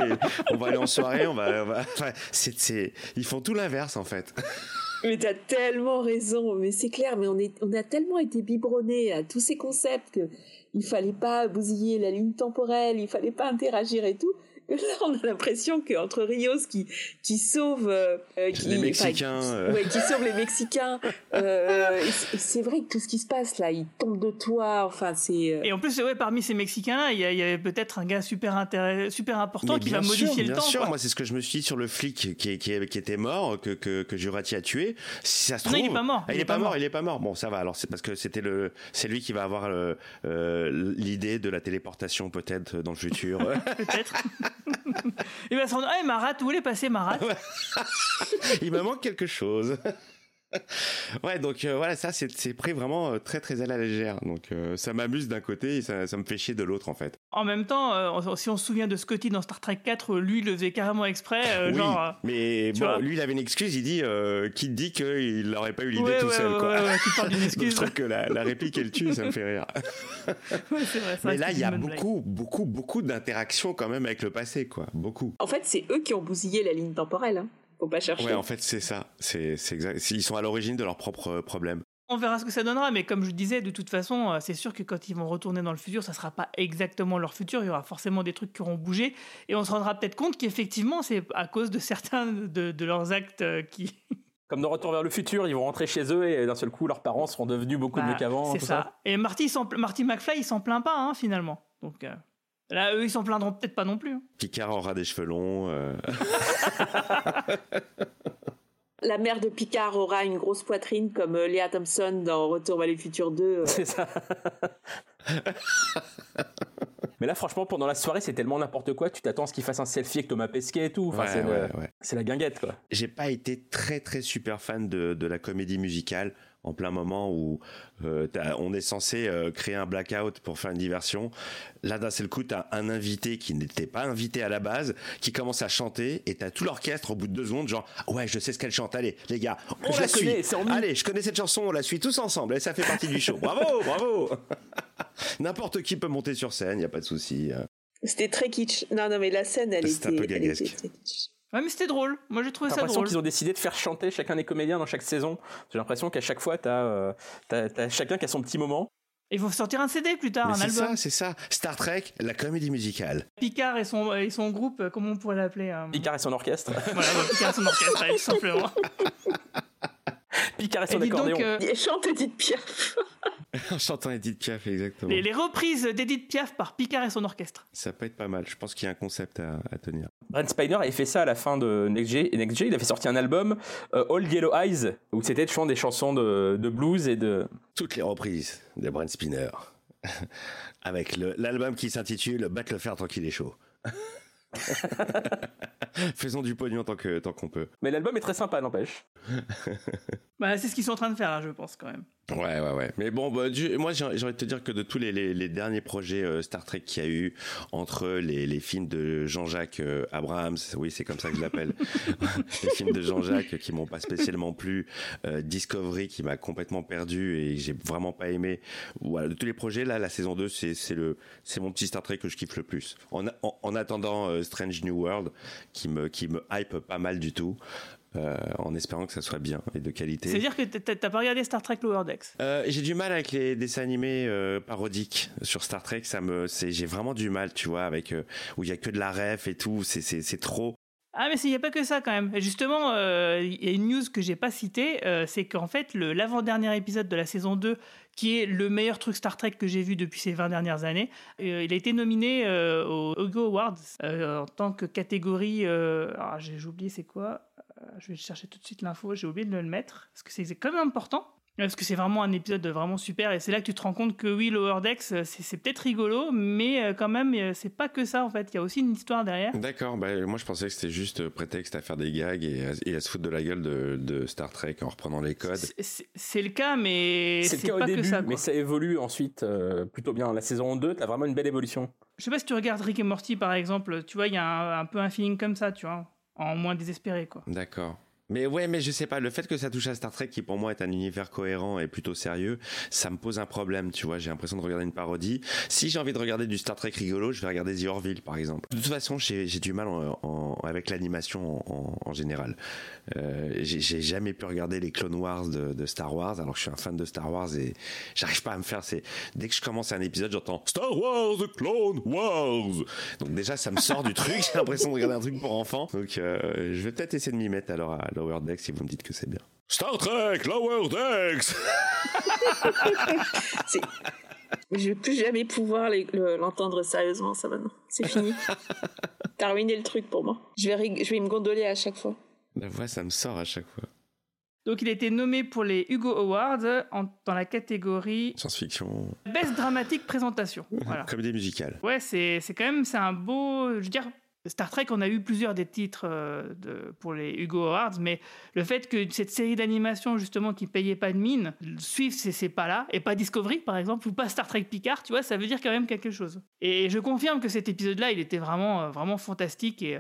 on va aller en soirée, on va, on va- enfin, c'est, ils font tout l'inverse en fait. Mais t'as tellement raison, mais c'est clair, mais on a tellement été biberonnés à tous ces concepts que il fallait pas bousiller la ligne temporelle, il fallait pas interagir et tout. Là, on a l'impression qu'entre Rios qui, qui sauve euh, euh, qui, Les Mexicains, qui- euh. ouais, qui sauve les Mexicains, euh, et c'est- vrai que tout ce qui se passe là, il tombe de toi, enfin c'est. euh, Et en plus, ouais, parmi ces Mexicains-là, il y, il avait peut-être un gars super, intéress- super important Mais qui va bien modifier sûr, le bien temps. sûr. quoi. Moi, c'est ce que je me suis dit sur le flic qui, qui, qui, qui était mort, que, que, que Jurati a tué. Si ça se Non, trouve. il est pas mort. Ah, il, est pas mort, il est pas mort. Bon, ça va. Alors, c'est parce que c'était le, c'est lui qui va avoir euh, l'idée de la téléportation peut-être dans le futur. Peut-être. il va se rendre. Hey, Marat, où est passé Marat? Il me manque quelque chose. ouais, donc euh, voilà, ça c'est c'est pris vraiment euh, très très à la légère. Donc euh, ça m'amuse d'un côté et ça, ça me fait chier de l'autre en fait. En même temps, euh, si on se souvient de Scotty dans Star Trek 4, lui, il le faisait carrément exprès. euh, oui, genre, mais bon, lui il avait une excuse, il dit euh, qui te dit qu'il n'aurait pas eu l'idée Ouais, tout ouais, seul ouais, quoi. ouais, ouais, tu parles d'une Donc, excuse. je trouve que la, la réplique elle tue, ça me fait rire. ouais, c'est vrai, ça Mais là, il y a blague. beaucoup, beaucoup, beaucoup d'interactions quand même avec le passé, quoi. Beaucoup. En fait, c'est eux qui ont bousillé la ligne temporelle. Hein. Faut pas chercher. Ouais, en fait, c'est ça. C'est exact. Ils sont à l'origine de leurs propres euh, problèmes. On verra ce que ça donnera, mais comme je disais, de toute façon, euh, c'est sûr que quand ils vont retourner dans le futur, ça sera pas exactement leur futur. Il y aura forcément des trucs qui auront bougé, et on se rendra peut-être compte qu'effectivement, c'est à cause de certains de, de leurs actes euh, qui. Comme de Retour vers le futur, ils vont rentrer chez eux et d'un seul coup, leurs parents seront devenus beaucoup Bah, mieux qu'avant. C'est ça. Et Marty, Marty McFly, il s'en plaint pas, hein, finalement. Donc euh, là, eux, ils s'en plaindront peut-être pas non plus. hein. Picard aura des cheveux longs. euh, La mère de Picard aura une grosse poitrine comme euh, Léa Thompson dans Retour vers le futur 2. euh. C'est ça. Mais là, franchement, pendant la soirée, c'est tellement n'importe quoi. Tu t'attends à ce qu'il fasse un selfie avec Thomas Pesquet et tout. Enfin, Ouais, c'est, ouais, le- ouais. c'est la guinguette, quoi. J'ai pas été très très super fan de, de la comédie musicale en plein moment où euh, on est censé euh, créer un blackout pour faire une diversion. Là, d'un seul coup, t'as un invité qui n'était pas invité à la base, qui commence à chanter, et t'as tout l'orchestre au bout de deux secondes, genre ouais, je sais ce qu'elle chante. Allez, les gars, on Je la suit. en. Allez, je connais cette chanson, on la suit tous ensemble, et ça fait partie du show. Bravo, bravo. N'importe qui peut monter sur scène, y a pas de souci. C'était très kitsch. Non, non, mais la scène, elle C'était était, un peu elle gaguesque. était très kitsch. Ouais, mais c'était drôle. Moi, j'ai trouvé J'ai ça l'impression drôle. qu'ils ont décidé de faire chanter chacun des comédiens dans chaque saison. J'ai l'impression qu'à chaque fois, t'as, euh, t'as, t'as chacun qui a son petit moment. Il faut sortir un CD plus tard, Mais un c'est album. ça, c'est ça. Star Trek, la comédie musicale. Picard et son, et son groupe, euh, comment on pourrait l'appeler euh, Picard et son orchestre. Voilà, Picard et son orchestre, tout simplement. Picard et Et son dis donc, accordéon. euh, Et chante Edith Piaf. en chantant Edith Piaf, exactement. les, les reprises d'Edith Piaf par Picard et son orchestre. Ça peut être pas mal. Je pense qu'il y a un concept à, à tenir. Brent Spiner avait fait ça à la fin de Next G. Next G il avait sorti un album, euh, Old Yellow Eyes, où c'était de chanter des chansons de, de blues et de. Toutes les reprises de Brent Spinner. Avec l'album qui s'intitule Battre le fer tant qu'il est chaud. Faisons du pognon tant que tant qu'on peut. Mais l'album est très sympa, n'empêche. Bah, c'est ce qu'ils sont en train de faire là, je pense quand même. Ouais, ouais, ouais. Mais bon, bah, moi, j'ai envie de te dire que de tous les, derniers projets euh, Star Trek qu'il y a eu, entre les, films de Jean-Jacques euh, Abrams, oui, c'est comme ça que je l'appelle, les films de Jean-Jacques qui m'ont pas spécialement plu, euh, Discovery qui m'a complètement perdu et j'ai vraiment pas aimé. Voilà, de tous les projets, là, la saison 2, c'est mon petit Star Trek que je kiffe le plus. En, attendant euh, Strange New World, qui me hype pas mal du tout. Euh, en espérant que ça soit bien et de qualité. C'est-à-dire que t'as pas regardé Star Trek Lower Decks? Euh, j'ai du mal avec les dessins animés euh, parodiques sur Star Trek. Ça me, j'ai vraiment du mal, tu vois, avec où il y a que de la ref et tout. C'est, c'est, c'est trop. Ah mais il n'y a pas que ça quand même. Justement, il y a une news que j'ai pas citée, c'est qu'en fait l'avant-dernier épisode de la saison 2, qui est le meilleur truc Star Trek que j'ai vu depuis ces 20 dernières années, il a été nominé aux Hugo Awards en tant que catégorie... alors j'ai oublié c'est quoi Je vais chercher tout de suite l'info, j'ai oublié de le mettre, parce que c'est quand même important. Parce que c'est vraiment un épisode vraiment super et c'est là que tu te rends compte que oui, Lower Decks, euh, c'est peut-être rigolo, mais euh, quand même, euh, c'est pas que ça en fait. Il y a aussi une histoire derrière. D'accord. Bah, moi, je pensais que c'était juste euh, prétexte à faire des gags et à, et à se foutre de la gueule de, de Star Trek en reprenant les codes. C'est- le cas, mais C'est c'est le cas au pas début, que ça. quoi. mais ça évolue ensuite euh, plutôt bien. La saison 2, t'as vraiment une belle évolution. Je sais pas si tu regardes Rick et Morty par exemple, tu vois, il y a un, un peu un feeling comme ça, tu vois, en moins désespéré quoi. D'accord. Mais ouais, mais je sais pas, le fait que ça touche à Star Trek, qui pour moi est un univers cohérent et plutôt sérieux, ça me pose un problème, tu vois. J'ai l'impression de regarder une parodie. Si j'ai envie de regarder du Star Trek rigolo, je vais regarder The Orville, par exemple. De toute façon, j'ai du mal avec l'animation en, général. Euh, j'ai jamais pu regarder les Clone Wars de, Star Wars, alors que je suis un fan de Star Wars et j'arrive pas à me faire. Dès que je commence un épisode, j'entends Star Wars, the Clone Wars. Donc déjà, ça me sort du truc. J'ai l'impression de regarder un truc pour enfants. Donc euh, je vais peut-être essayer de m'y mettre alors à Lower Decks si vous me dites que c'est bien. Star Trek Lower Decks. C'est- Je vais plus jamais pouvoir l'entendre sérieusement, ça maintenant. C'est fini. T'as ruiné le truc pour moi. Je vais, rig- je vais me gondoler à chaque fois. La voix, ça me sort à chaque fois. Donc il a été nommé pour les Hugo Awards en- dans la catégorie Science-fiction, Best Dramatique Présentation. Voilà. comédie musicale. Ouais, c'est c'est quand même c'est un beau. Je veux dire, Star Trek, on a eu plusieurs des titres euh, pour les Hugo Awards, mais le fait que cette série d'animation, justement, qui payait pas de mine, suivent ces, ces pas-là, et pas Discovery, par exemple, ou pas Star Trek Picard, tu vois, ça veut dire quand même quelque chose. Et je confirme que cet épisode-là, il était vraiment, euh, vraiment fantastique et.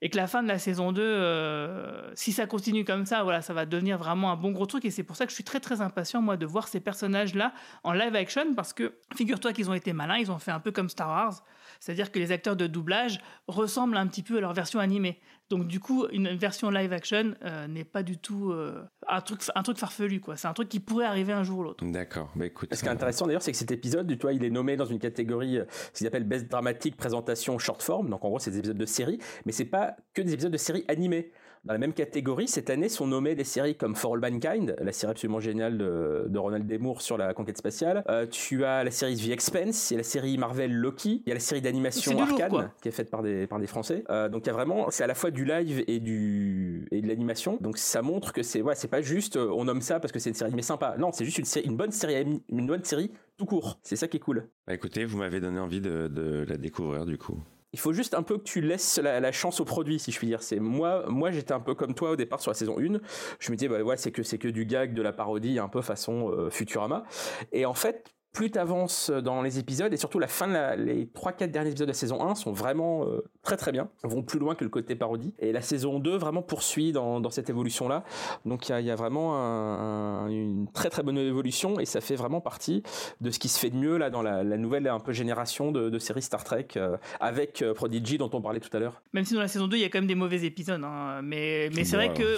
Et que la fin de la saison 2, euh, si ça continue comme ça, voilà, ça va devenir vraiment un bon gros truc. Et c'est pour ça que je suis très très impatient, moi, de voir ces personnages-là en live action, parce que figure-toi qu'ils ont été malins, ils ont fait un peu comme Star Wars. C'est-à-dire que les acteurs de doublage ressemblent un petit peu à leur version animée. Donc du coup, une version live action euh, n'est pas du tout euh, un, truc, un truc farfelu, quoi. C'est un truc qui pourrait arriver un jour ou l'autre. D'accord. Bah écoute. Ce qui est intéressant d'ailleurs, c'est que cet épisode, tu vois, il est nommé dans une catégorie euh, ce qu'ils appellent Best Dramatique Présentation Short Form. Donc en gros, c'est des épisodes de série, mais c'est pas que des épisodes de série animés. Dans la même catégorie, cette année sont nommés des séries comme For All Mankind, la série absolument géniale de, de Ronald Demour sur la conquête spatiale. Euh, tu as la série The Expense, il y a la série Marvel Loki, il y a la série d'animation lourd, Arcane qui est faite par des par des Français. Euh, donc il y a vraiment, c'est à la fois du live et du et de l'animation. Donc ça montre que c'est ouais, c'est pas juste euh, on nomme ça parce que c'est une série animée sympa. Non, c'est juste une, série- une bonne série une bonne série tout court. C'est ça qui est cool. Bah, écoutez, vous m'avez donné envie de, de la découvrir du coup. Il faut juste un peu que tu laisses la, chance au produit, si je puis dire. C'est moi, moi j'étais un peu comme toi au départ sur la saison 1. Je me disais, bah ouais, c'est que c'est que du gag, de la parodie, un peu façon euh, Futurama. Et en fait, plus t'avances dans les épisodes, et surtout la fin de la- les 3-4 derniers épisodes de la saison 1 sont vraiment euh, très très bien, vont plus loin que le côté parodie. Et la saison 2 vraiment poursuit dans, dans cette évolution-là. Donc il y a, il y a vraiment un- un- une très très bonne évolution, et ça fait vraiment partie de ce qui se fait de mieux là dans la, la nouvelle un peu génération de, de séries Star Trek, euh, avec euh, Prodigy dont on parlait tout à l'heure. Même si dans la saison 2, il y a quand même des mauvais épisodes. hein. Mais, mais c'est Bah, vrai qu'il y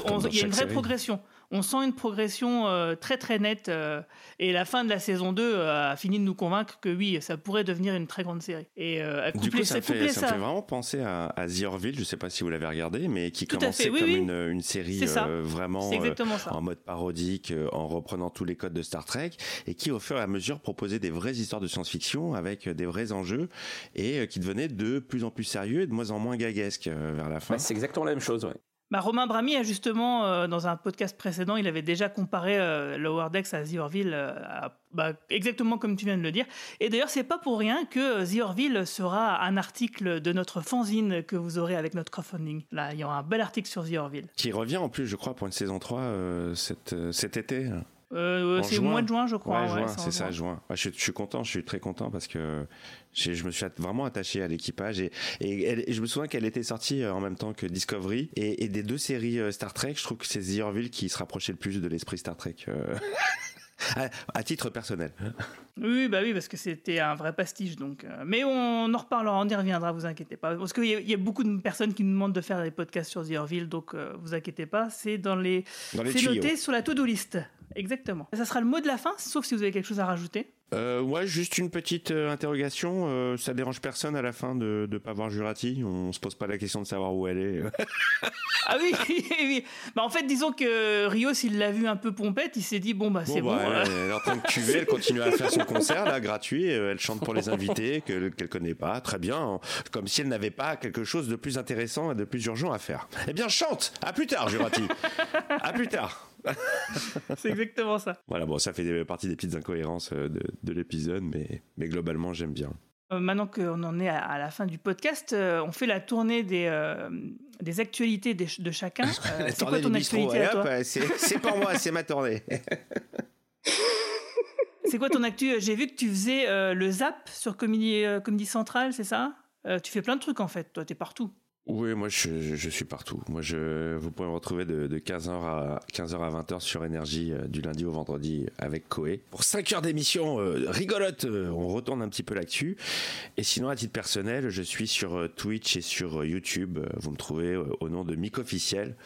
a une vraie série. progression. On sent une progression euh, très très nette. euh, et la fin de la saison 2 euh, a fini de nous convaincre que oui, ça pourrait devenir une très grande série. Et euh, à Du coup, ça fait, coupler ça me fait vraiment penser à, à The Orville, je sais pas si vous l'avez regardé, mais qui Tout commençait fait, oui, comme oui. Une, une série euh, vraiment euh, en mode parodique, euh, en reprenant tous les codes de Star Trek, et qui au fur et à mesure proposait des vraies histoires de science-fiction avec des vrais enjeux, et euh, qui devenaient de plus en plus sérieux et de moins en moins gaguesques euh, vers la fin. Ouais, c'est exactement la même chose. ouais. Bah, Romain Brami a justement, euh, dans un podcast précédent, il avait déjà comparé euh, Lower Decks à The Orville, euh, bah, exactement comme tu viens de le dire. Et d'ailleurs, c'est pas pour rien que The Orville sera un article de notre fanzine que vous aurez avec notre crowdfunding. Là, il y aura un bel article sur The Orville. Qui revient en plus, je crois, pour une saison 3 euh, cet, euh, cet été. Euh, c'est au mois de juin, je crois. Ouais, c'est ça, juin. Ouais, je, suis- je suis content, je suis très content parce que je me suis vraiment attaché à l'équipage et, et, elle- et je me souviens qu'elle était sortie euh, en même temps que Discovery et, et des deux séries euh, Star Trek, je trouve que c'est The Orville qui se rapprochait le plus de l'esprit Star Trek. euh, à, à titre personnel. Oui, bah oui, parce que c'était un vrai pastiche. Donc, mais on en reparlera, on y reviendra, vous inquiétez pas. Parce qu'il y, y a beaucoup de personnes qui nous demandent de faire des podcasts sur The Orville, donc euh, vous inquiétez pas, c'est dans les, Dans les c'est noté sur la to-do list. Exactement. Ça sera le mot de la fin, sauf si vous avez quelque chose à rajouter. Euh, ouais, juste une petite euh, interrogation. euh, ça dérange personne à la fin de ne pas voir Jurati? On se pose pas la question de savoir où elle est. Ah oui, oui. Bah, en fait, disons que Rios, il l'a vu un peu pompette, il s'est dit bon bah c'est Bon, bon. bah, elle, est en train de cuver, elle continue à faire son concert là, gratuit, euh, elle chante pour les invités que- qu'elle connaît pas, très bien, comme si elle n'avait pas quelque chose de plus intéressant et de plus urgent à faire. Eh bien, chante À plus tard, Jurati À plus tard c'est exactement ça. Voilà, bon, ça fait partie des petites incohérences euh, de, de l'épisode, mais, mais globalement, j'aime bien. Euh, maintenant qu'on en est à, à la fin du podcast, euh, on fait la tournée des, euh, des actualités des- de chacun. C'est quoi ton actualité à toi c'est pour moi, c'est ma tournée. C'est quoi ton actu J'ai vu que tu faisais le zap sur Comedy, Comedy Central, c'est ça? Tu fais plein de trucs en fait, toi, t'es partout. Oui, moi je, suis partout. Moi je, vous pouvez me retrouver de, de 15h à 15h à 20h sur énergie euh, du lundi au vendredi avec Koé. Pour 5 heures d'émission euh, rigolote, euh, on retourne un petit peu l'actu. Et sinon à titre personnel, je suis sur euh, Twitch et sur euh, YouTube. Euh, Vous me trouvez euh, au nom de Mic Officiel.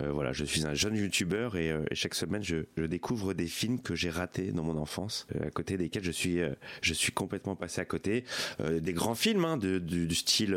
Euh, voilà, je suis un jeune youtubeur et, euh, et chaque semaine je, je découvre des films que j'ai ratés dans mon enfance, euh, à côté desquels je suis, je suis complètement passé à côté. Des grands films hein, de, du, du style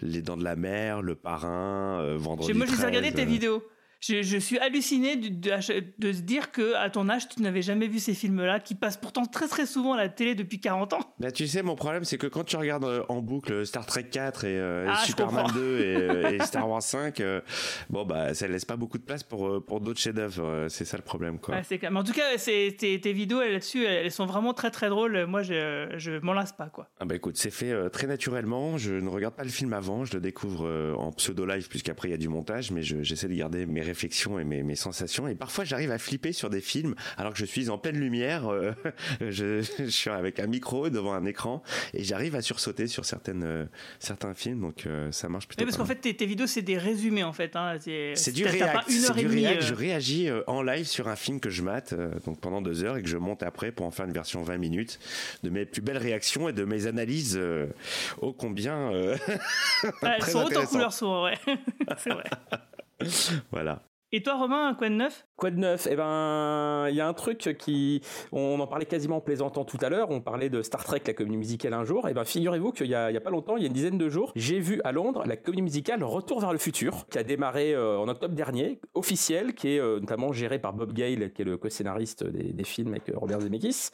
Les Dents de la Mer, Le Parrain, Vendredi Moi, je les ai 13, regardé tes vidéos. Je, je suis halluciné de, de, de se dire que à ton âge, tu n'avais jamais vu ces films-là, qui passent pourtant très très souvent à la télé depuis 40 ans. Bah, tu sais, mon problème, c'est que quand tu regardes euh, en boucle Star Trek 4 et euh, Ah, Superman comprends. 2 et, euh, et Star Wars 5, euh, bon, bah, ça laisse pas beaucoup de place pour, euh, pour d'autres chefs-d'œuvre. euh, C'est ça le problème, quoi. C'est clair. Mais en tout cas, tes, tes vidéos là-dessus, elles, sont vraiment très très drôles. Moi, je, je m'en lasse pas, quoi. Ah bah écoute, c'est fait euh, très naturellement. Je ne regarde pas le film avant, je le découvre euh, en pseudo live puisqu'après il y a du montage, mais je- j'essaie de garder mes réflexions et mes, mes sensations. Et parfois j'arrive à flipper sur des films alors que je suis en pleine lumière. euh, je, je suis avec un micro devant un écran et j'arrive à sursauter sur certaines euh, certains films. Donc euh, ça marche plutôt. Oui, parce qu'en fait, tes, tes vidéos, c'est des résumés, en fait. Hein. C'est du réact, pas une c'est heure et du demie. réact. Je réagis en live sur un film que je mate donc pendant deux heures et que je monte après pour en faire une version 20 minutes de mes plus belles réactions et de mes analyses ô combien elles sont autant intéressantes. couleur sourd, ouais. c'est vrai. Voilà. Et toi, Romain, quoi de neuf? Quoi de neuf? Eh ben, il y a un truc qui, on en parlait quasiment en plaisantant tout à l'heure. On parlait de Star Trek, la comédie musicale un jour. Eh ben, figurez-vous qu'il y, a, pas longtemps, il y a une dizaine de jours, j'ai vu à Londres la comédie musicale Retour vers le futur, qui a démarré euh, en octobre dernier, officielle, qui est euh, notamment gérée par Bob Gale, qui est le co-scénariste des, films avec euh, Robert Zemeckis.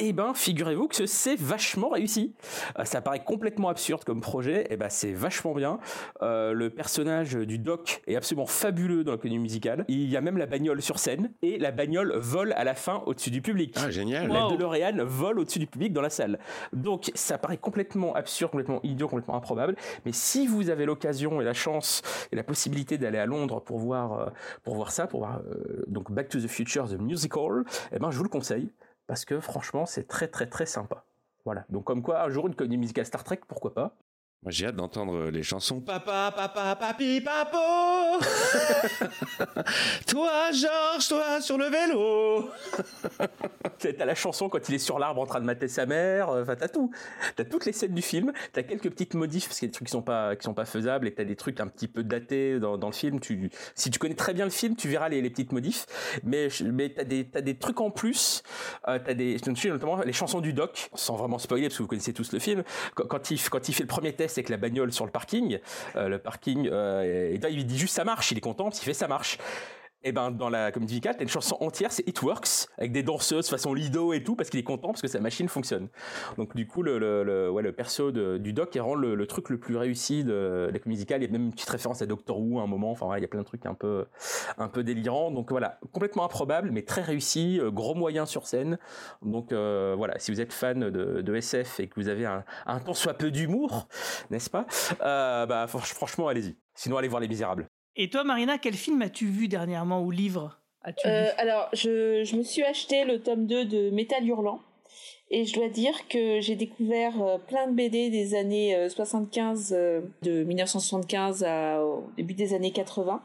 Eh ben, figurez-vous que c'est vachement réussi. ça paraît complètement absurde comme projet. Eh ben, c'est vachement bien. le personnage du Doc est absolument fabuleux dans la comédie musicale il y a même la bagnole sur scène et la bagnole vole à la fin au-dessus du public. Ah, génial. La DeLorean vole au-dessus du public dans la salle. Donc, ça paraît complètement absurde, complètement idiot, complètement improbable. Mais si vous avez l'occasion et la chance et la possibilité d'aller à Londres pour voir, euh, pour voir ça, pour voir euh, donc Back to the Future, the musical, eh ben, je vous le conseille parce que franchement, c'est très, très, très sympa. Voilà. Donc, comme quoi, un jour, une comédie musicale Star Trek, pourquoi pas moi, j'ai hâte d'entendre les chansons. Papa, papa, papi, papo Toi, Georges, toi, sur le vélo. T'as la chanson quand il est sur l'arbre en train de mater sa mère, euh, enfin, t'as tout. T'as toutes les scènes du film, t'as quelques petites modifs, parce qu'il y a des trucs qui sont pas, qui sont pas faisables, et t'as des trucs un petit peu datés dans, dans le film. Tu, si tu connais très bien le film, tu verras les, les petites modifs, mais, mais t'as des, t'as des trucs en plus, euh, t'as des, notamment les chansons du doc, sans vraiment spoiler, parce que vous connaissez tous le film, quand, quand il, quand il fait le premier test c'est que la bagnole sur le parking. Euh, le parking, euh, et là, il dit juste ça marche. Il est content qu'il fait ça marche. Et eh ben dans la comédie musicale, t'as une chanson entière, c'est It Works, avec des danseuses façon Lido et tout, parce qu'il est content parce que sa machine fonctionne. Donc du coup, le, le, ouais, le perso du doc il rend le, truc le plus réussi de, la comédie musicale. Il y a même une petite référence à Doctor Who à un moment. Enfin, il y a plein de trucs un peu, un peu délirants. Donc voilà, complètement improbable, mais très réussi, euh, gros moyen sur scène. Donc euh, voilà, si vous êtes fan de, de, SF et que vous avez un, un tant soit peu d'humour, n'est-ce pas? Euh, Bah franchement, allez-y. Sinon, allez voir Les Misérables. Et toi, Marina, quel film as-tu vu dernièrement ou livre as-tu euh, Alors, je, je, me suis acheté le tome 2 de Métal Hurlant. Et je dois dire que j'ai découvert euh, plein de BD des années 75, euh, de 1975 à, au début des années 80,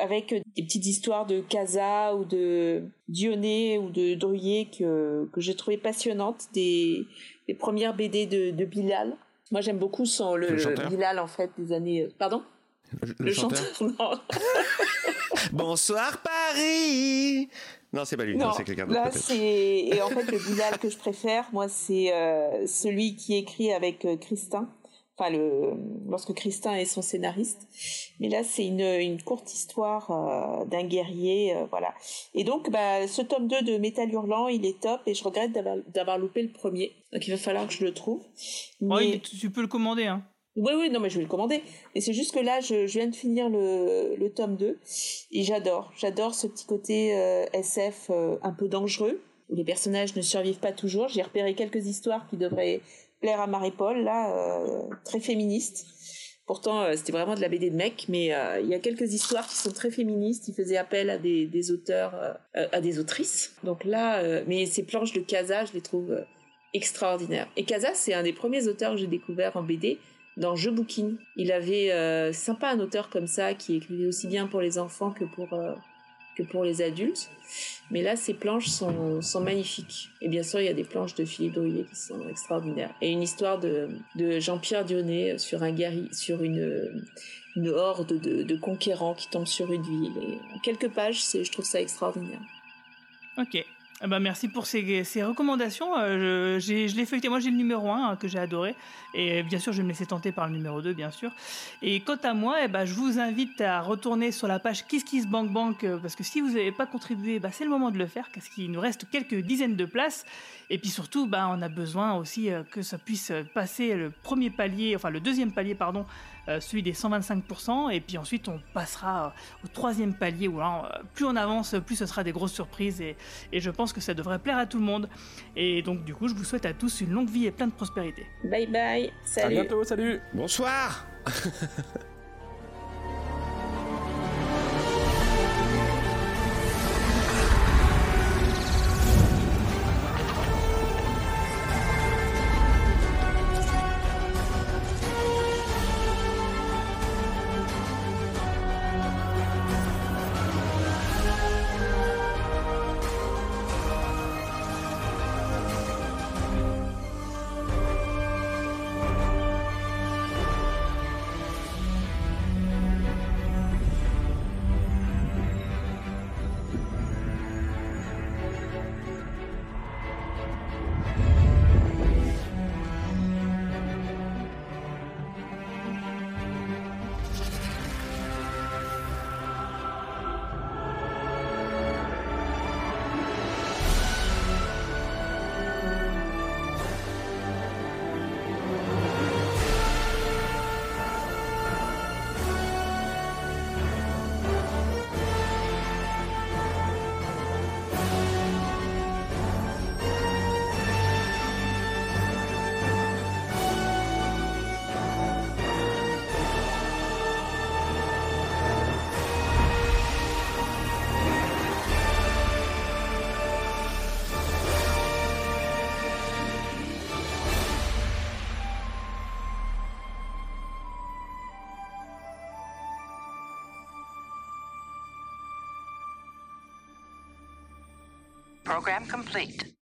avec des petites histoires de Casa ou de Dionnet ou de Druyer que, que j'ai trouvé passionnantes, des, des premières BD de, de Bilal. Moi, j'aime beaucoup son, le, le Bilal, en fait, des années... Pardon? Le, chanteur, non. Bonsoir Paris non, c'est pas lui, c'est quelqu'un d'autre. Là, c'est et en fait le Bilal que je préfère, moi, c'est euh, celui qui écrit avec euh, Christin. Enfin, le lorsque Christin est son scénariste. Mais là, c'est une, une courte histoire euh, d'un guerrier, voilà. Et donc, bah, ce tome 2 de Métal Hurlant, il est top, et je regrette d'avoir loupé le premier. Donc, il va falloir que je le trouve. Mais... tu peux le commander, hein. Oui, oui, non, mais je vais le commander. Mais c'est juste que là, je, viens de finir le, le tome 2 et j'adore. J'adore ce petit côté euh, SF euh, un peu dangereux, où les personnages ne survivent pas toujours. J'ai repéré quelques histoires qui devraient plaire à Marie-Paul, là, euh, très féministes. Pourtant, c'était vraiment de la BD de mec, mais il y a quelques histoires qui sont très féministes. Il faisait appel à des, des auteurs, à des autrices. Donc là, mais ces planches de Casa, je les trouve extraordinaires. Et Casa, c'est un des premiers auteurs que j'ai découvert en BD dans Jeu Booking. Il avait euh, sympa un auteur comme ça qui écrivait aussi bien pour les enfants que pour euh, que pour les adultes. Mais là, ces planches sont, sont magnifiques. Et bien sûr, il y a des planches de Philippe Drouillet qui sont extraordinaires. Et une histoire de, de Jean-Pierre Dionnet sur un guerrier, sur une, une horde de, de conquérants qui tombent sur une ville. Et en quelques pages, je trouve ça extraordinaire. Ok. Eh ben merci pour ces, recommandations. Euh, je, je l'ai feuilleté. Moi, j'ai le numéro 1 hein, que j'ai adoré. Et bien sûr, je vais me laisser tenter par le numéro 2, bien sûr. Et quant à moi, eh ben, je vous invite à retourner sur la page KissKissBankBank euh, parce que si vous n'avez pas contribué, bah, c'est le moment de le faire parce qu'il nous reste quelques dizaines de places. Et puis surtout, bah, on a besoin aussi euh, que ça puisse passer le premier palier, enfin le deuxième palier, pardon, euh, celui des 125%, et puis ensuite on passera euh, au troisième palier où euh, plus on avance, plus ce sera des grosses surprises, et, et, je pense que ça devrait plaire à tout le monde. Et donc du coup, je vous souhaite à tous une longue vie et plein de prospérité. Bye bye, salut. À bientôt, salut. Bonsoir. Program complete.